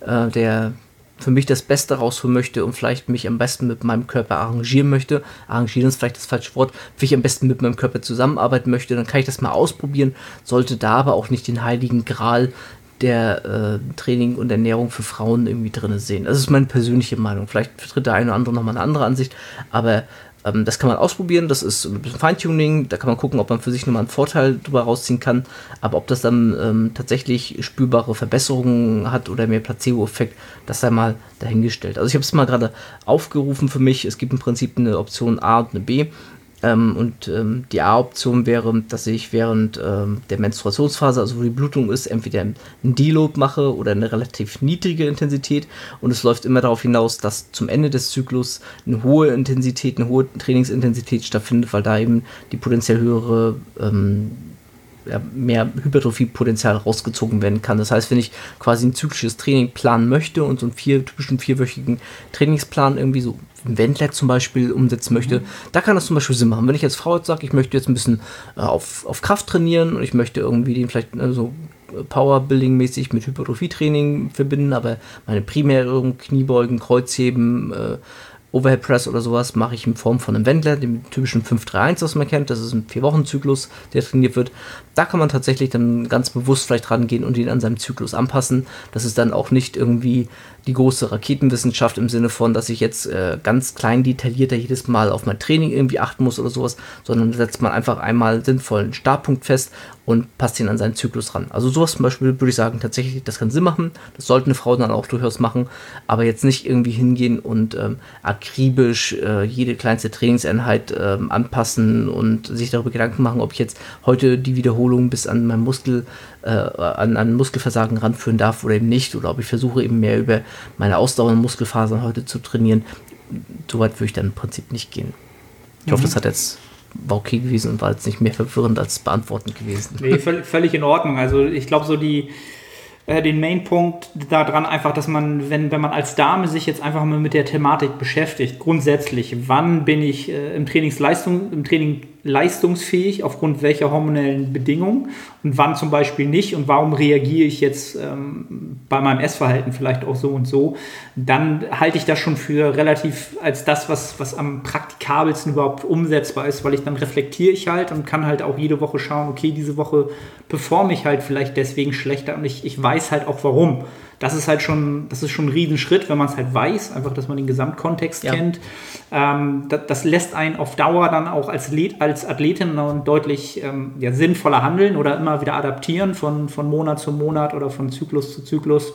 äh, der für mich das Beste rausholen möchte und vielleicht mich am besten mit meinem Körper arrangieren möchte. Arrangieren ist vielleicht das falsche Wort. Wenn ich am besten mit meinem Körper zusammenarbeiten möchte, dann kann ich das mal ausprobieren, sollte da aber auch nicht den heiligen Gral der äh, Training und Ernährung für Frauen irgendwie drin sehen. Das ist meine persönliche Meinung. Vielleicht vertritt der eine oder andere nochmal eine andere Ansicht, aber ähm, das kann man ausprobieren, das ist ein bisschen Feintuning, da kann man gucken, ob man für sich nochmal einen Vorteil drüber rausziehen kann. Aber ob das dann ähm, tatsächlich spürbare Verbesserungen hat oder mehr Placebo-Effekt, das sei mal dahingestellt. Also ich habe es mal gerade aufgerufen für mich. Es gibt im Prinzip eine Option A und eine B. Ähm, und ähm, die A-Option wäre, dass ich während ähm, der Menstruationsphase, also wo die Blutung ist, entweder einen Deload mache oder eine relativ niedrige Intensität. Und es läuft immer darauf hinaus, dass zum Ende des Zyklus eine hohe Intensität, eine hohe Trainingsintensität stattfindet, weil da eben die potenziell höhere ähm, mehr Hypertrophie-Potenzial rausgezogen werden kann. Das heißt, wenn ich quasi ein zyklisches Training planen möchte und so einen vier, typischen vierwöchigen Trainingsplan irgendwie so ein Wendler zum Beispiel umsetzen möchte, mhm. da kann das zum Beispiel Sinn machen. Wenn ich als Frau jetzt sage, ich möchte jetzt ein bisschen äh, auf, auf Kraft trainieren und ich möchte irgendwie den vielleicht äh, so Powerbuilding-mäßig mit Hypertrophie-Training verbinden, aber meine primären Kniebeugen, Kreuzheben, äh, Overhead Press oder sowas mache ich in Form von einem Wendler, dem typischen 531, was man kennt. Das ist ein Vier-Wochen-Zyklus, der trainiert wird. Da kann man tatsächlich dann ganz bewusst vielleicht rangehen und ihn an seinem Zyklus anpassen. Das ist dann auch nicht irgendwie die große Raketenwissenschaft im Sinne von, dass ich jetzt äh, ganz klein detaillierter jedes Mal auf mein Training irgendwie achten muss oder sowas, sondern setzt man einfach einmal sinnvollen Startpunkt fest und passt ihn an seinen Zyklus ran. Also sowas zum Beispiel würde ich sagen, tatsächlich, das kann Sinn machen. Das sollte eine Frau dann auch durchaus machen, aber jetzt nicht irgendwie hingehen und ähm, akribisch äh, jede kleinste Trainingseinheit ähm, anpassen und sich darüber Gedanken machen, ob ich jetzt heute die Wiederholung bis an mein Muskel, äh, an, an Muskelversagen ranführen darf oder eben nicht, oder ob ich versuche eben mehr über meine ausdauernden Muskelfasern heute zu trainieren. Soweit würde ich dann im Prinzip nicht gehen. Ich mhm. hoffe, das hat jetzt war okay gewesen und war jetzt nicht mehr verwirrend als beantwortend gewesen. Nee, [laughs] völlig, in Ordnung. Also ich glaube, so die, äh, den Mainpunkt daran einfach, dass man, wenn, wenn man als Dame sich jetzt einfach mal mit der Thematik beschäftigt, grundsätzlich, wann bin ich äh, im Trainingsleistung, im Training leistungsfähig, aufgrund welcher hormonellen Bedingungen und wann zum Beispiel nicht und warum reagiere ich jetzt ähm, bei meinem Essverhalten vielleicht auch so und so, dann halte ich das schon für relativ als das, was, was am praktikabelsten überhaupt umsetzbar ist, weil ich dann reflektiere ich halt und kann halt auch jede Woche schauen, okay, diese Woche performe ich halt vielleicht deswegen schlechter und ich, ich weiß halt auch warum das ist halt schon, das ist schon ein Riesenschritt, wenn man es halt weiß, einfach, dass man den Gesamtkontext ja. kennt. Ähm, das, das, lässt einen auf Dauer dann auch als, als Athletin deutlich ähm, ja, sinnvoller handeln oder immer wieder adaptieren von, von Monat zu Monat oder von Zyklus zu Zyklus.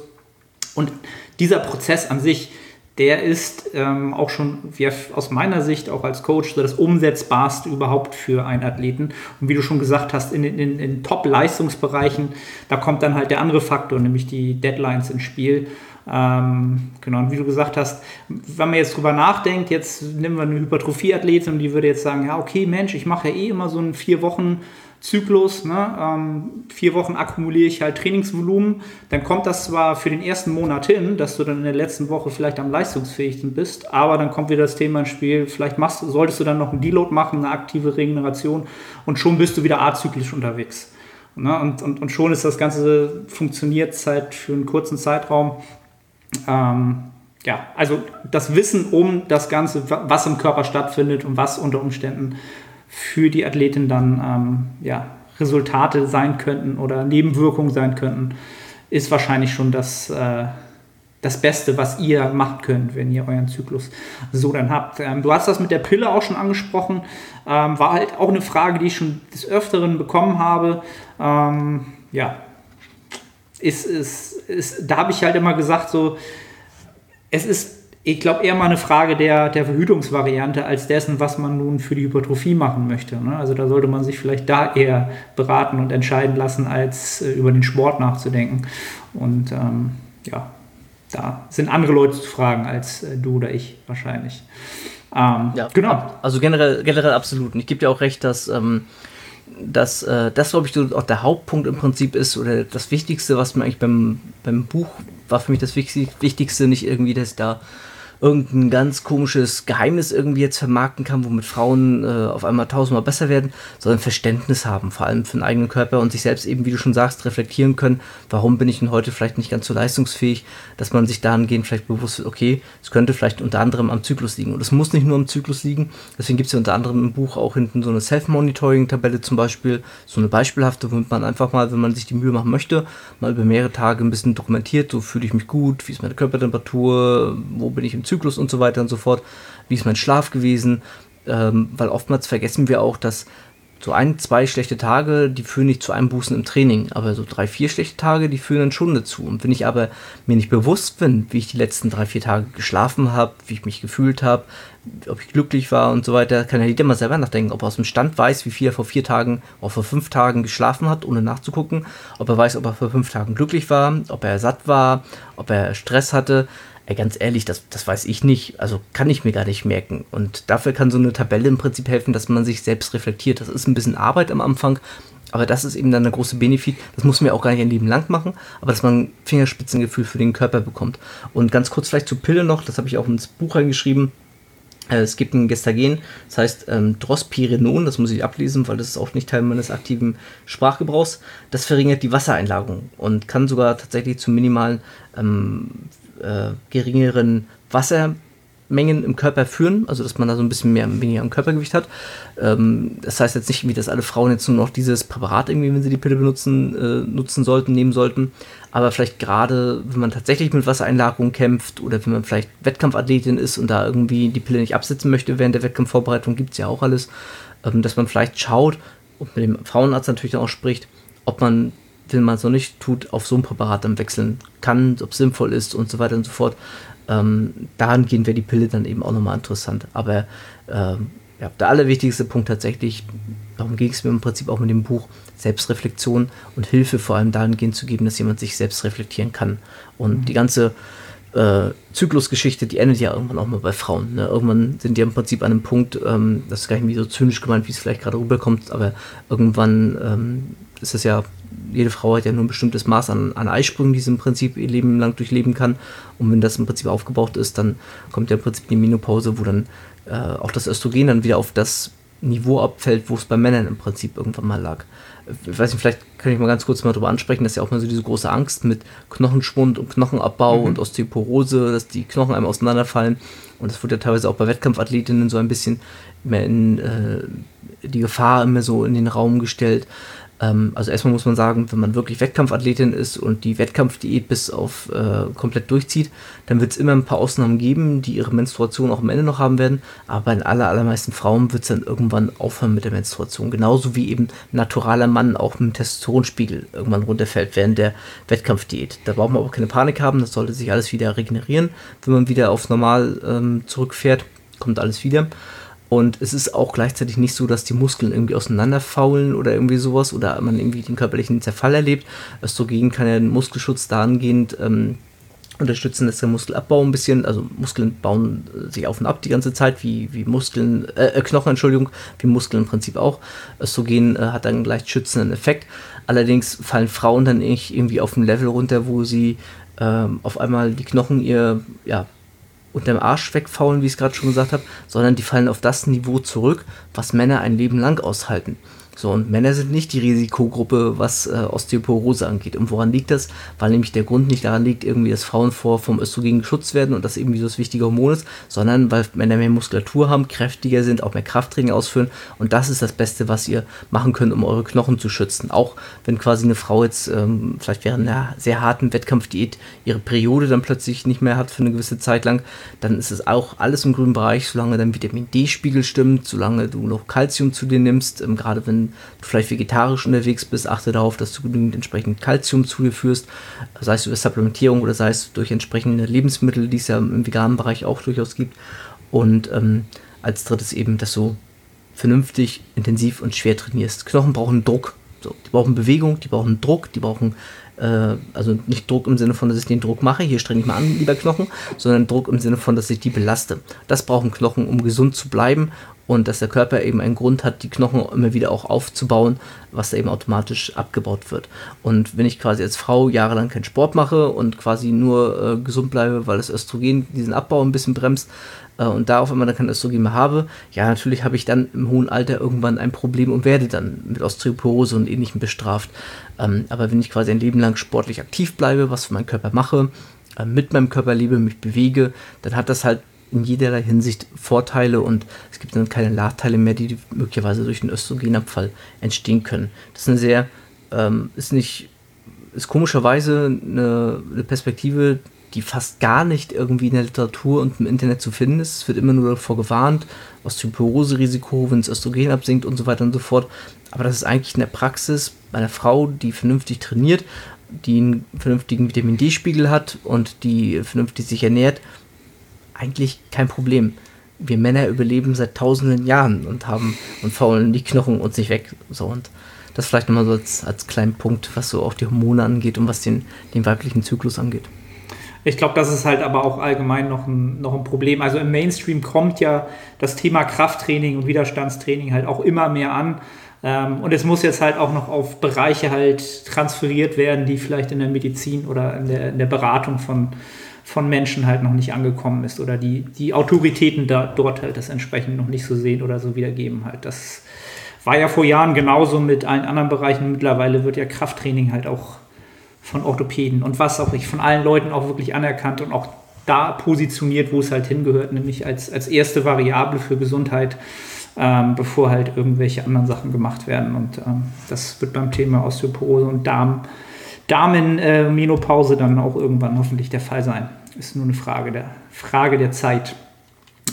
Und dieser Prozess an sich, der ist ähm, auch schon wie aus meiner Sicht auch als Coach so das umsetzbarste überhaupt für einen Athleten. Und wie du schon gesagt hast, in den in, Top-Leistungsbereichen, da kommt dann halt der andere Faktor, nämlich die Deadlines ins Spiel. Ähm, genau, und wie du gesagt hast, wenn man jetzt drüber nachdenkt, jetzt nehmen wir eine Hypertrophie-Athletin die würde jetzt sagen, ja, okay, Mensch, ich mache ja eh immer so einen vier Wochen Zyklus, ne, ähm, vier Wochen akkumuliere ich halt Trainingsvolumen, dann kommt das zwar für den ersten Monat hin, dass du dann in der letzten Woche vielleicht am leistungsfähigsten bist, aber dann kommt wieder das Thema ins Spiel, vielleicht machst, solltest du dann noch einen Deload machen, eine aktive Regeneration und schon bist du wieder azyklisch unterwegs. Ne, und, und, und schon ist das Ganze funktioniert seit für einen kurzen Zeitraum. Ähm, ja, also das Wissen um das Ganze, was im Körper stattfindet und was unter Umständen für die Athletin dann ähm, ja, Resultate sein könnten oder Nebenwirkungen sein könnten, ist wahrscheinlich schon das, äh, das Beste, was ihr machen könnt, wenn ihr euren Zyklus so dann habt. Ähm, du hast das mit der Pille auch schon angesprochen. Ähm, war halt auch eine Frage, die ich schon des Öfteren bekommen habe. Ähm, ja, ist, ist, ist, da habe ich halt immer gesagt, so, es ist, ich glaube, eher mal eine Frage der, der Verhütungsvariante als dessen, was man nun für die Hypertrophie machen möchte. Ne? Also da sollte man sich vielleicht da eher beraten und entscheiden lassen, als äh, über den Sport nachzudenken. Und ähm, ja, da sind andere Leute zu fragen als äh, du oder ich wahrscheinlich. Ähm, ja, genau. Also generell, generell absolut. Und ich gebe dir auch recht, dass, ähm, dass äh, das, glaube ich, auch der Hauptpunkt im Prinzip ist oder das Wichtigste, was mir eigentlich beim, beim Buch war für mich das Wichtigste, nicht irgendwie, dass da irgendein ganz komisches Geheimnis irgendwie jetzt vermarkten kann, womit Frauen äh, auf einmal tausendmal besser werden, sondern Verständnis haben, vor allem für den eigenen Körper und sich selbst eben, wie du schon sagst, reflektieren können, warum bin ich denn heute vielleicht nicht ganz so leistungsfähig, dass man sich dahingehend vielleicht bewusst wird, okay, es könnte vielleicht unter anderem am Zyklus liegen. Und es muss nicht nur am Zyklus liegen, deswegen gibt es ja unter anderem im Buch auch hinten so eine Self-Monitoring-Tabelle zum Beispiel, so eine beispielhafte, womit man einfach mal, wenn man sich die Mühe machen möchte, mal über mehrere Tage ein bisschen dokumentiert, so fühle ich mich gut, wie ist meine Körpertemperatur, wo bin ich im Zyklus, Zyklus und so weiter und so fort. Wie ist mein Schlaf gewesen? Ähm, weil oftmals vergessen wir auch, dass so ein, zwei schlechte Tage, die führen nicht zu einem Bußen im Training, aber so drei, vier schlechte Tage, die führen dann schon dazu. Und wenn ich aber mir nicht bewusst bin, wie ich die letzten drei, vier Tage geschlafen habe, wie ich mich gefühlt habe, ob ich glücklich war und so weiter, kann ja jeder mal selber nachdenken, ob er aus dem Stand weiß, wie viel er vor vier Tagen oder vor fünf Tagen geschlafen hat, ohne nachzugucken, ob er weiß, ob er vor fünf Tagen glücklich war, ob er satt war, ob er Stress hatte. Ey, ganz ehrlich, das, das weiß ich nicht. Also kann ich mir gar nicht merken. Und dafür kann so eine Tabelle im Prinzip helfen, dass man sich selbst reflektiert. Das ist ein bisschen Arbeit am Anfang, aber das ist eben dann der große Benefit. Das muss man ja auch gar nicht ein Leben lang machen, aber dass man ein Fingerspitzengefühl für den Körper bekommt. Und ganz kurz vielleicht zur Pille noch, das habe ich auch ins Buch reingeschrieben. Äh, es gibt ein Gestagen, das heißt ähm, Drospirenon, das muss ich ablesen, weil das ist auch nicht Teil meines aktiven Sprachgebrauchs. Das verringert die Wassereinlagerung und kann sogar tatsächlich zu minimalen ähm, äh, geringeren Wassermengen im Körper führen, also dass man da so ein bisschen mehr weniger im Körpergewicht hat. Ähm, das heißt jetzt nicht, wie dass alle Frauen jetzt nur noch dieses Präparat irgendwie, wenn sie die Pille benutzen, äh, nutzen sollten, nehmen sollten. Aber vielleicht gerade, wenn man tatsächlich mit Wassereinlagerung kämpft oder wenn man vielleicht Wettkampfathletin ist und da irgendwie die Pille nicht absetzen möchte während der Wettkampfvorbereitung, gibt es ja auch alles, ähm, dass man vielleicht schaut und mit dem Frauenarzt natürlich dann auch spricht, ob man wenn man es noch nicht tut, auf so ein Präparat dann wechseln kann, ob es sinnvoll ist und so weiter und so fort. Ähm, dahingehend wäre die Pille dann eben auch nochmal interessant. Aber ähm, ja, der allerwichtigste Punkt tatsächlich, darum ging es mir im Prinzip auch mit dem Buch, Selbstreflexion und Hilfe vor allem dahingehend zu geben, dass jemand sich selbst reflektieren kann. Und mhm. die ganze äh, Zyklusgeschichte, die endet ja irgendwann auch mal bei Frauen. Ne? Irgendwann sind die im Prinzip an einem Punkt, ähm, das ist gar nicht so zynisch gemeint, wie es vielleicht gerade rüberkommt, aber irgendwann ähm, ist es ja jede Frau hat ja nur ein bestimmtes Maß an, an Eisprüngen, die sie im Prinzip ihr Leben lang durchleben kann. Und wenn das im Prinzip aufgebraucht ist, dann kommt ja im Prinzip die Menopause, wo dann äh, auch das Östrogen dann wieder auf das Niveau abfällt, wo es bei Männern im Prinzip irgendwann mal lag. Ich weiß nicht, vielleicht kann ich mal ganz kurz mal darüber ansprechen, dass ja auch mal so diese große Angst mit Knochenschwund und Knochenabbau mhm. und Osteoporose, dass die Knochen einem auseinanderfallen. Und das wird ja teilweise auch bei Wettkampfathletinnen so ein bisschen mehr in äh, die Gefahr immer so in den Raum gestellt. Ähm, also erstmal muss man sagen, wenn man wirklich Wettkampfathletin ist und die Wettkampfdiät bis auf äh, komplett durchzieht, dann wird es immer ein paar Ausnahmen geben, die ihre Menstruation auch am Ende noch haben werden. Aber bei den aller, allermeisten Frauen wird es dann irgendwann aufhören mit der Menstruation. Genauso wie eben ein naturaler Mann auch mit dem Testosteronspiegel irgendwann runterfällt während der Wettkampfdiät. Da braucht man auch keine Panik haben, das sollte sich alles wieder regenerieren. Wenn man wieder auf normal ähm, zurückfährt, kommt alles wieder. Und es ist auch gleichzeitig nicht so, dass die Muskeln irgendwie auseinanderfaulen oder irgendwie sowas oder man irgendwie den körperlichen Zerfall erlebt. Östrogen kann ja den Muskelschutz dahingehend ähm, unterstützen, dass der Muskelabbau ein bisschen, also Muskeln bauen sich auf und ab die ganze Zeit, wie, wie Muskeln, äh, äh Knochen, Entschuldigung, wie Muskeln im Prinzip auch. Östrogen äh, hat einen leicht schützenden Effekt. Allerdings fallen Frauen dann irgendwie auf ein Level runter, wo sie ähm, auf einmal die Knochen ihr, ja, unterm Arsch wegfaulen, wie ich es gerade schon gesagt habe, sondern die fallen auf das Niveau zurück, was Männer ein Leben lang aushalten. So, und Männer sind nicht die Risikogruppe, was äh, Osteoporose angeht. Und woran liegt das? Weil nämlich der Grund nicht daran liegt, irgendwie, dass Frauen vor vom Östrogen geschützt werden und das irgendwie so das wichtige Hormon ist, sondern weil Männer mehr Muskulatur haben, kräftiger sind, auch mehr Krafttraining ausführen. Und das ist das Beste, was ihr machen könnt, um eure Knochen zu schützen. Auch wenn quasi eine Frau jetzt ähm, vielleicht während einer sehr harten Wettkampfdiät ihre Periode dann plötzlich nicht mehr hat für eine gewisse Zeit lang, dann ist es auch alles im grünen Bereich, solange dein Vitamin D-Spiegel stimmt, solange du noch Kalzium zu dir nimmst, ähm, gerade wenn du vielleicht vegetarisch unterwegs bist, achte darauf, dass du genügend entsprechend Kalzium zu dir führst, sei es über Supplementierung oder sei es durch entsprechende Lebensmittel, die es ja im veganen Bereich auch durchaus gibt. Und ähm, als drittes eben, dass du vernünftig, intensiv und schwer trainierst. Knochen brauchen Druck. So, die brauchen Bewegung, die brauchen Druck, die brauchen äh, also nicht Druck im Sinne von, dass ich den Druck mache, hier streng ich mal an, lieber Knochen, sondern Druck im Sinne von, dass ich die belaste. Das brauchen Knochen, um gesund zu bleiben und dass der Körper eben einen Grund hat, die Knochen immer wieder auch aufzubauen, was eben automatisch abgebaut wird. Und wenn ich quasi als Frau jahrelang keinen Sport mache und quasi nur äh, gesund bleibe, weil das Östrogen diesen Abbau ein bisschen bremst äh, und da auf einmal dann kein Östrogen mehr habe, ja, natürlich habe ich dann im hohen Alter irgendwann ein Problem und werde dann mit Osteoporose und ähnlichem bestraft. Ähm, aber wenn ich quasi ein Leben lang sportlich aktiv bleibe, was für meinen Körper mache, äh, mit meinem Körper lebe, mich bewege, dann hat das halt in jederlei Hinsicht Vorteile und es gibt dann keine Nachteile mehr, die möglicherweise durch den Östrogenabfall entstehen können. Das ist eine sehr, ähm, ist nicht, ist komischerweise eine, eine, Perspektive, die fast gar nicht irgendwie in der Literatur und im Internet zu finden ist. Es wird immer nur davor gewarnt, Osteoporose-Risiko, wenn das Östrogen absinkt und so weiter und so fort. Aber das ist eigentlich in der Praxis bei einer Frau, die vernünftig trainiert, die einen vernünftigen Vitamin D-Spiegel hat und die vernünftig sich ernährt, eigentlich kein Problem. Wir Männer überleben seit tausenden Jahren und haben und faulen die Knochen uns nicht weg. So und das vielleicht nochmal so als, als kleinen Punkt, was so auch die Hormone angeht und was den, den weiblichen Zyklus angeht. Ich glaube, das ist halt aber auch allgemein noch ein, noch ein Problem. Also im Mainstream kommt ja das Thema Krafttraining und Widerstandstraining halt auch immer mehr an. Ähm, und es muss jetzt halt auch noch auf Bereiche halt transferiert werden, die vielleicht in der Medizin oder in der, in der Beratung von, von Menschen halt noch nicht angekommen ist oder die, die Autoritäten da, dort halt das entsprechend noch nicht so sehen oder so wiedergeben halt. Das war ja vor Jahren genauso mit allen anderen Bereichen. Mittlerweile wird ja Krafttraining halt auch von Orthopäden und was auch ich von allen Leuten auch wirklich anerkannt und auch da positioniert, wo es halt hingehört, nämlich als, als erste Variable für Gesundheit, ähm, bevor halt irgendwelche anderen Sachen gemacht werden. Und ähm, das wird beim Thema Osteoporose und Darm Damenmenopause dann auch irgendwann hoffentlich der Fall sein. Ist nur eine Frage der, Frage der Zeit.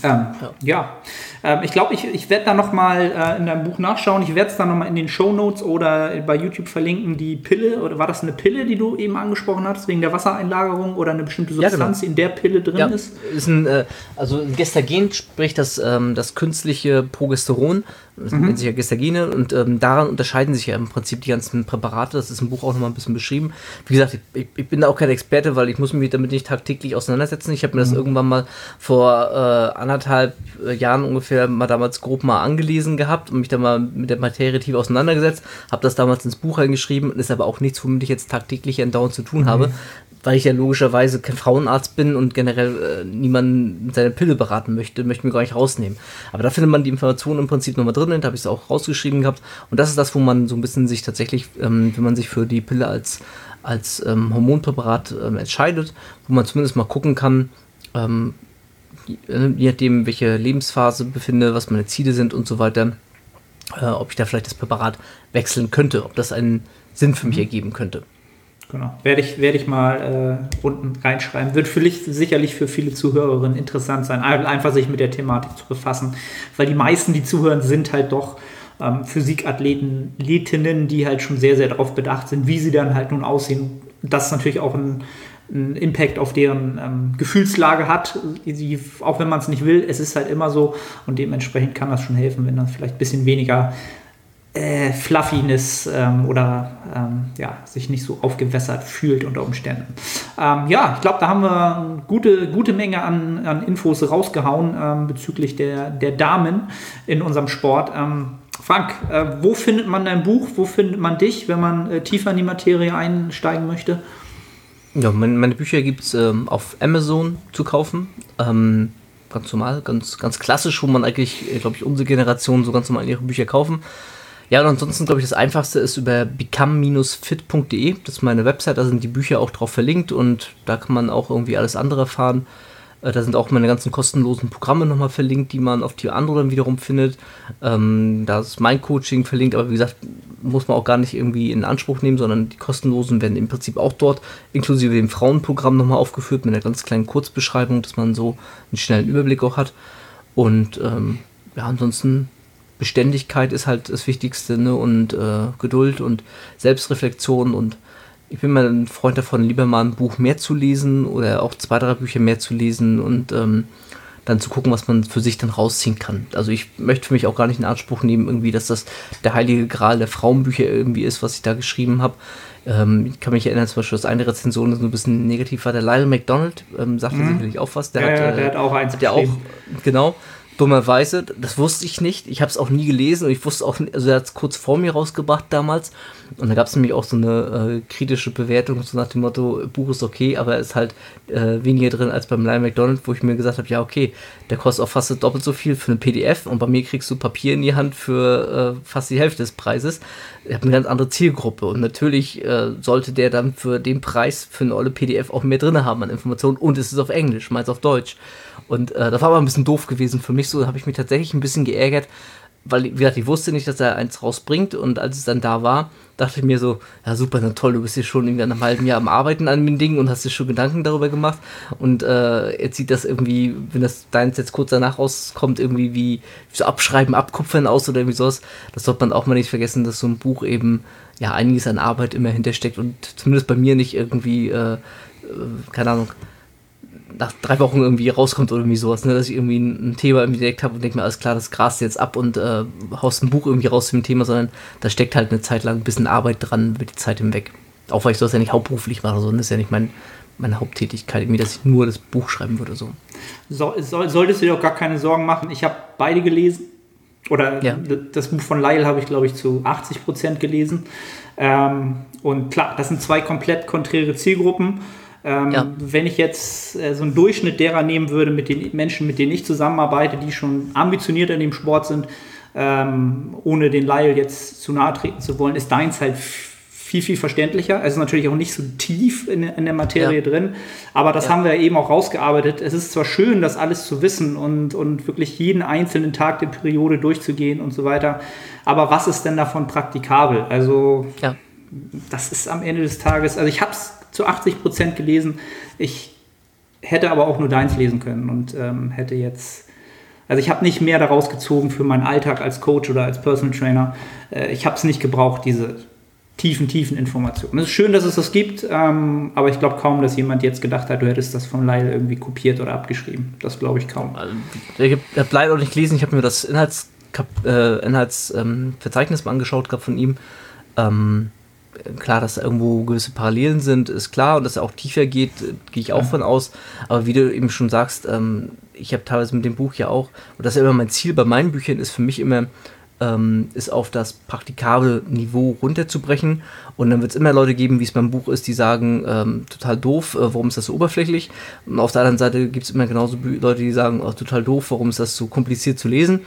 Ähm, ja. ja. Ähm, ich glaube, ich, ich werde da nochmal äh, in deinem Buch nachschauen. Ich werde es dann nochmal in den Show Notes oder bei YouTube verlinken. Die Pille, oder war das eine Pille, die du eben angesprochen hast, wegen der Wassereinlagerung oder eine bestimmte Substanz, ja, genau. die in der Pille drin ja, ist? ist ein, äh, also Gestagen spricht das, ähm, das künstliche Progesteron. Das mhm. nennt sich ja Gestagine und ähm, daran unterscheiden sich ja im Prinzip die ganzen Präparate. Das ist im Buch auch nochmal ein bisschen beschrieben. Wie gesagt, ich, ich, bin da auch kein Experte, weil ich muss mich damit nicht tagtäglich auseinandersetzen. Ich habe mir das mhm. irgendwann mal vor äh, anderthalb äh, Jahren ungefähr mal damals grob mal angelesen gehabt und mich dann mal mit der Materie tief auseinandergesetzt. Habe das damals ins Buch reingeschrieben, ist aber auch nichts, womit ich jetzt tagtäglich andauernd zu tun habe. Mhm weil ich ja logischerweise kein Frauenarzt bin und generell äh, niemanden mit seiner Pille beraten möchte, möchte mir gar nicht rausnehmen. Aber da findet man die Informationen im Prinzip nochmal drin, da habe ich es auch rausgeschrieben gehabt. Und das ist das, wo man so ein bisschen sich tatsächlich, ähm, wenn man sich für die Pille als, als ähm, Hormonpräparat ähm, entscheidet, wo man zumindest mal gucken kann, ähm, äh, je nachdem, welche Lebensphase befinde, was meine Ziele sind und so weiter, äh, ob ich da vielleicht das Präparat wechseln könnte, ob das einen Sinn für mich mhm. ergeben könnte. Genau. Werde ich, werde ich mal äh, unten reinschreiben. Wird für, sicherlich für viele Zuhörerinnen interessant sein, einfach sich mit der Thematik zu befassen. Weil die meisten, die zuhören, sind halt doch ähm, Physikathleten, Athletinnen, die halt schon sehr, sehr darauf bedacht sind, wie sie dann halt nun aussehen. Das ist natürlich auch ein, ein Impact auf deren ähm, Gefühlslage hat, die, auch wenn man es nicht will, es ist halt immer so und dementsprechend kann das schon helfen, wenn dann vielleicht ein bisschen weniger äh, Fluffiness ähm, oder ähm, ja, sich nicht so aufgewässert fühlt unter Umständen. Ähm, ja, ich glaube, da haben wir eine gute, gute Menge an, an Infos rausgehauen ähm, bezüglich der, der Damen in unserem Sport. Ähm, Frank, äh, wo findet man dein Buch? Wo findet man dich, wenn man äh, tiefer in die Materie einsteigen möchte? Ja, meine, meine Bücher gibt es ähm, auf Amazon zu kaufen ganz normal, ganz, ganz klassisch, wo man eigentlich, glaube ich, unsere Generation so ganz normal ihre Bücher kaufen. Ja, und ansonsten glaube ich, das Einfachste ist über become-fit.de. Das ist meine Website, da sind die Bücher auch drauf verlinkt und da kann man auch irgendwie alles andere erfahren. Äh, da sind auch meine ganzen kostenlosen Programme nochmal verlinkt, die man auf die andere dann wiederum findet. Ähm, da ist mein Coaching verlinkt, aber wie gesagt, muss man auch gar nicht irgendwie in Anspruch nehmen, sondern die kostenlosen werden im Prinzip auch dort, inklusive dem Frauenprogramm nochmal aufgeführt mit einer ganz kleinen Kurzbeschreibung, dass man so einen schnellen Überblick auch hat. Und ähm, ja, ansonsten Beständigkeit ist halt das Wichtigste ne? und äh, Geduld und Selbstreflexion und ich bin mal ein Freund davon, lieber mal ein Buch mehr zu lesen oder auch zwei, drei Bücher mehr zu lesen und ähm, dann zu gucken, was man für sich dann rausziehen kann. Also ich möchte für mich auch gar nicht in Anspruch nehmen, irgendwie, dass das der heilige Gral der Frauenbücher irgendwie ist, was ich da geschrieben habe. Ähm, ich kann mich erinnern, zum Beispiel, dass eine Rezension so ein bisschen negativ war. Der Lyle McDonald ähm, sagte mhm. sicherlich auch was. Der, ja, hat, ja, der äh, hat auch eins der auch, Genau dummerweise, das wusste ich nicht. Ich habe es auch nie gelesen und ich wusste auch, also er hat es kurz vor mir rausgebracht damals. Und da gab es nämlich auch so eine äh, kritische Bewertung, so nach dem Motto, Buch ist okay, aber ist halt äh, weniger drin als beim Lion McDonald, wo ich mir gesagt habe, ja okay, der kostet auch fast doppelt so viel für eine PDF und bei mir kriegst du Papier in die Hand für äh, fast die Hälfte des Preises. Ich habe eine ganz andere Zielgruppe und natürlich äh, sollte der dann für den Preis für eine olle PDF auch mehr drin haben an Informationen und es ist auf Englisch, meist auf Deutsch. Und äh, das war aber ein bisschen doof gewesen für mich. So habe ich mich tatsächlich ein bisschen geärgert, weil, wie gesagt, ich wusste nicht, dass er eins rausbringt. Und als es dann da war, dachte ich mir so, ja super, na toll, du bist hier schon in einem halben Jahr am Arbeiten an dem Ding und hast dir schon Gedanken darüber gemacht. Und äh, jetzt sieht das irgendwie, wenn das deins jetzt kurz danach rauskommt, irgendwie wie, wie so abschreiben, abkupfern aus oder irgendwie sowas. Das sollte man auch mal nicht vergessen, dass so ein Buch eben ja einiges an Arbeit immer hintersteckt und zumindest bei mir nicht irgendwie, äh, äh keine Ahnung, nach drei Wochen irgendwie rauskommt oder irgendwie sowas, ne? dass ich irgendwie ein, ein Thema irgendwie entdeckt habe und denke mir, alles klar, das grast jetzt ab und äh, haust ein Buch irgendwie raus zu dem Thema, sondern da steckt halt eine Zeit lang ein bisschen Arbeit dran über die Zeit hinweg. Auch weil ich das ja nicht hauptberuflich mache, sondern das ist ja nicht mein, meine Haupttätigkeit, irgendwie, dass ich nur das Buch schreiben würde. So. so soll, solltest du dir auch gar keine Sorgen machen. Ich habe beide gelesen. Oder ja. das Buch von Lyle habe ich, glaube ich, zu 80 Prozent gelesen. Ähm, und klar, das sind zwei komplett konträre Zielgruppen. Ähm, ja. Wenn ich jetzt äh, so einen Durchschnitt derer nehmen würde mit den Menschen, mit denen ich zusammenarbeite, die schon ambitioniert in dem Sport sind, ähm, ohne den Lyle jetzt zu nahe treten zu wollen, ist deins halt viel, viel verständlicher. Es ist natürlich auch nicht so tief in, in der Materie ja. drin, aber das ja. haben wir eben auch rausgearbeitet. Es ist zwar schön, das alles zu wissen und, und wirklich jeden einzelnen Tag der Periode durchzugehen und so weiter, aber was ist denn davon praktikabel? Also, ja. das ist am Ende des Tages, also ich habe es zu 80 Prozent gelesen. Ich hätte aber auch nur deins lesen können und ähm, hätte jetzt. Also ich habe nicht mehr daraus gezogen für meinen Alltag als Coach oder als Personal Trainer. Äh, ich habe es nicht gebraucht, diese tiefen, tiefen Informationen. Es ist schön, dass es das gibt, ähm, aber ich glaube kaum, dass jemand jetzt gedacht hat, du hättest das von Lyle irgendwie kopiert oder abgeschrieben. Das glaube ich kaum. Also, ich habe leider auch nicht gelesen. Ich habe mir das Inhaltsverzeichnis äh, Inhalts, ähm, mal angeschaut gehabt von ihm. Ähm, klar, dass da irgendwo gewisse Parallelen sind, ist klar und dass er auch tiefer geht, gehe ich auch ja. von aus. Aber wie du eben schon sagst, ähm, ich habe teilweise mit dem Buch ja auch, und das ist immer mein Ziel bei meinen Büchern, ist für mich immer, ähm, ist auf das praktikable Niveau runterzubrechen. Und dann wird es immer Leute geben, wie es beim Buch ist, die sagen, ähm, total doof, äh, warum ist das so oberflächlich? Und auf der anderen Seite gibt es immer genauso Leute, die sagen, oh, total doof, warum ist das so kompliziert zu lesen?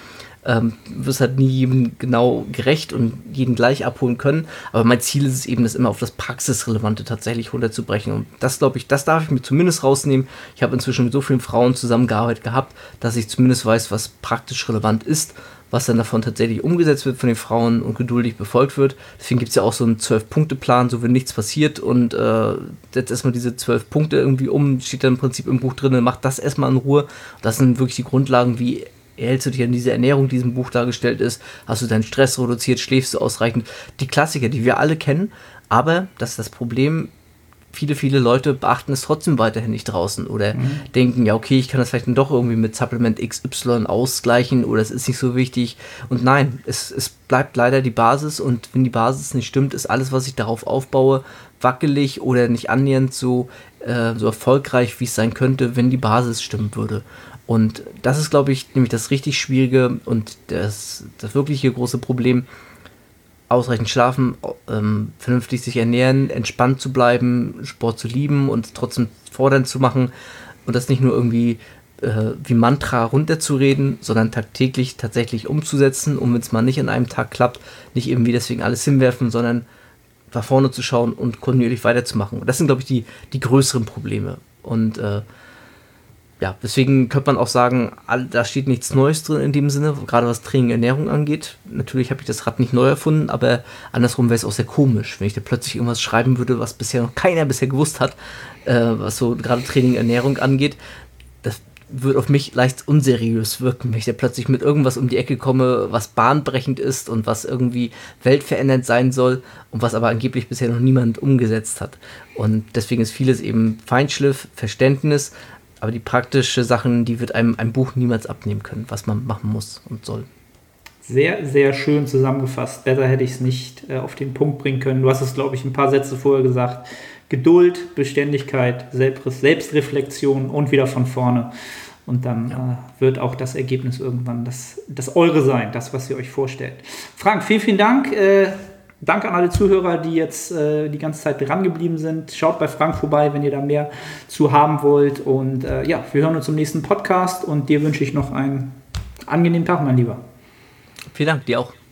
Ähm, wirst halt nie jedem genau gerecht und jeden gleich abholen können. Aber mein Ziel ist es eben, das immer auf das Praxisrelevante tatsächlich runterzubrechen. Und das glaube ich, das darf ich mir zumindest rausnehmen. Ich habe inzwischen mit so vielen Frauen zusammengearbeitet gehabt, dass ich zumindest weiß, was praktisch relevant ist, was dann davon tatsächlich umgesetzt wird von den Frauen und geduldig befolgt wird. Deswegen gibt es ja auch so einen Zwölf-Punkte-Plan, so wenn nichts passiert und äh, setzt erstmal diese zwölf Punkte irgendwie um, steht dann im Prinzip im Buch drin, macht das erstmal in Ruhe. Das sind wirklich die Grundlagen, wie hältst du dich an diese Ernährung, die diesem Buch dargestellt ist? Hast du deinen Stress reduziert? Schläfst du ausreichend? Die Klassiker, die wir alle kennen. Aber das ist das Problem, viele, viele Leute beachten es trotzdem weiterhin nicht draußen oder mhm. denken, ja, okay, ich kann das vielleicht dann doch irgendwie mit Supplement XY ausgleichen oder es ist nicht so wichtig. Und nein, es, es bleibt leider die Basis und wenn die Basis nicht stimmt, ist alles, was ich darauf aufbaue, wackelig oder nicht annähernd so, äh, so erfolgreich, wie es sein könnte, wenn die Basis stimmen würde. Und das ist, glaube ich, nämlich das richtig Schwierige und das, das wirkliche große Problem. Ausreichend schlafen, ähm, vernünftig sich ernähren, entspannt zu bleiben, Sport zu lieben und trotzdem fordernd zu machen. Und das nicht nur irgendwie äh, wie Mantra runterzureden, sondern tagtäglich tatsächlich umzusetzen, um wenn es mal nicht an einem Tag klappt, nicht irgendwie deswegen alles hinwerfen, sondern nach vorne zu schauen und kontinuierlich weiterzumachen. das sind, glaube ich, die, die größeren Probleme. Und äh, ja, deswegen könnte man auch sagen, da steht nichts Neues drin in dem Sinne, gerade was Training, Ernährung angeht. Natürlich habe ich das Rad nicht neu erfunden, aber andersrum wäre es auch sehr komisch, wenn ich da plötzlich irgendwas schreiben würde, was bisher noch keiner bisher gewusst hat, äh, was so gerade Training, Ernährung angeht. Das würde auf mich leicht unseriös wirken, wenn ich da plötzlich mit irgendwas um die Ecke komme, was bahnbrechend ist und was irgendwie weltverändernd sein soll und was aber angeblich bisher noch niemand umgesetzt hat. Und deswegen ist vieles eben Feinschliff, Verständnis, aber die praktische Sachen, die wird einem ein Buch niemals abnehmen können, was man machen muss und soll. Sehr, sehr schön zusammengefasst. Besser hätte ich es nicht äh, auf den Punkt bringen können. Du hast es, glaube ich, ein paar Sätze vorher gesagt. Geduld, Beständigkeit, Selbstreflexion und wieder von vorne. Und dann ja. äh, wird auch das Ergebnis irgendwann das, das eure sein, das, was ihr euch vorstellt. Frank, vielen, vielen Dank. Äh, danke an alle Zuhörer, die jetzt äh, die ganze Zeit dran geblieben sind. Schaut bei Frank vorbei, wenn ihr da mehr zu haben wollt. Und äh, ja, wir hören uns im nächsten Podcast und dir wünsche ich noch einen angenehmen Tag, mein Lieber. Vielen Dank, dir auch.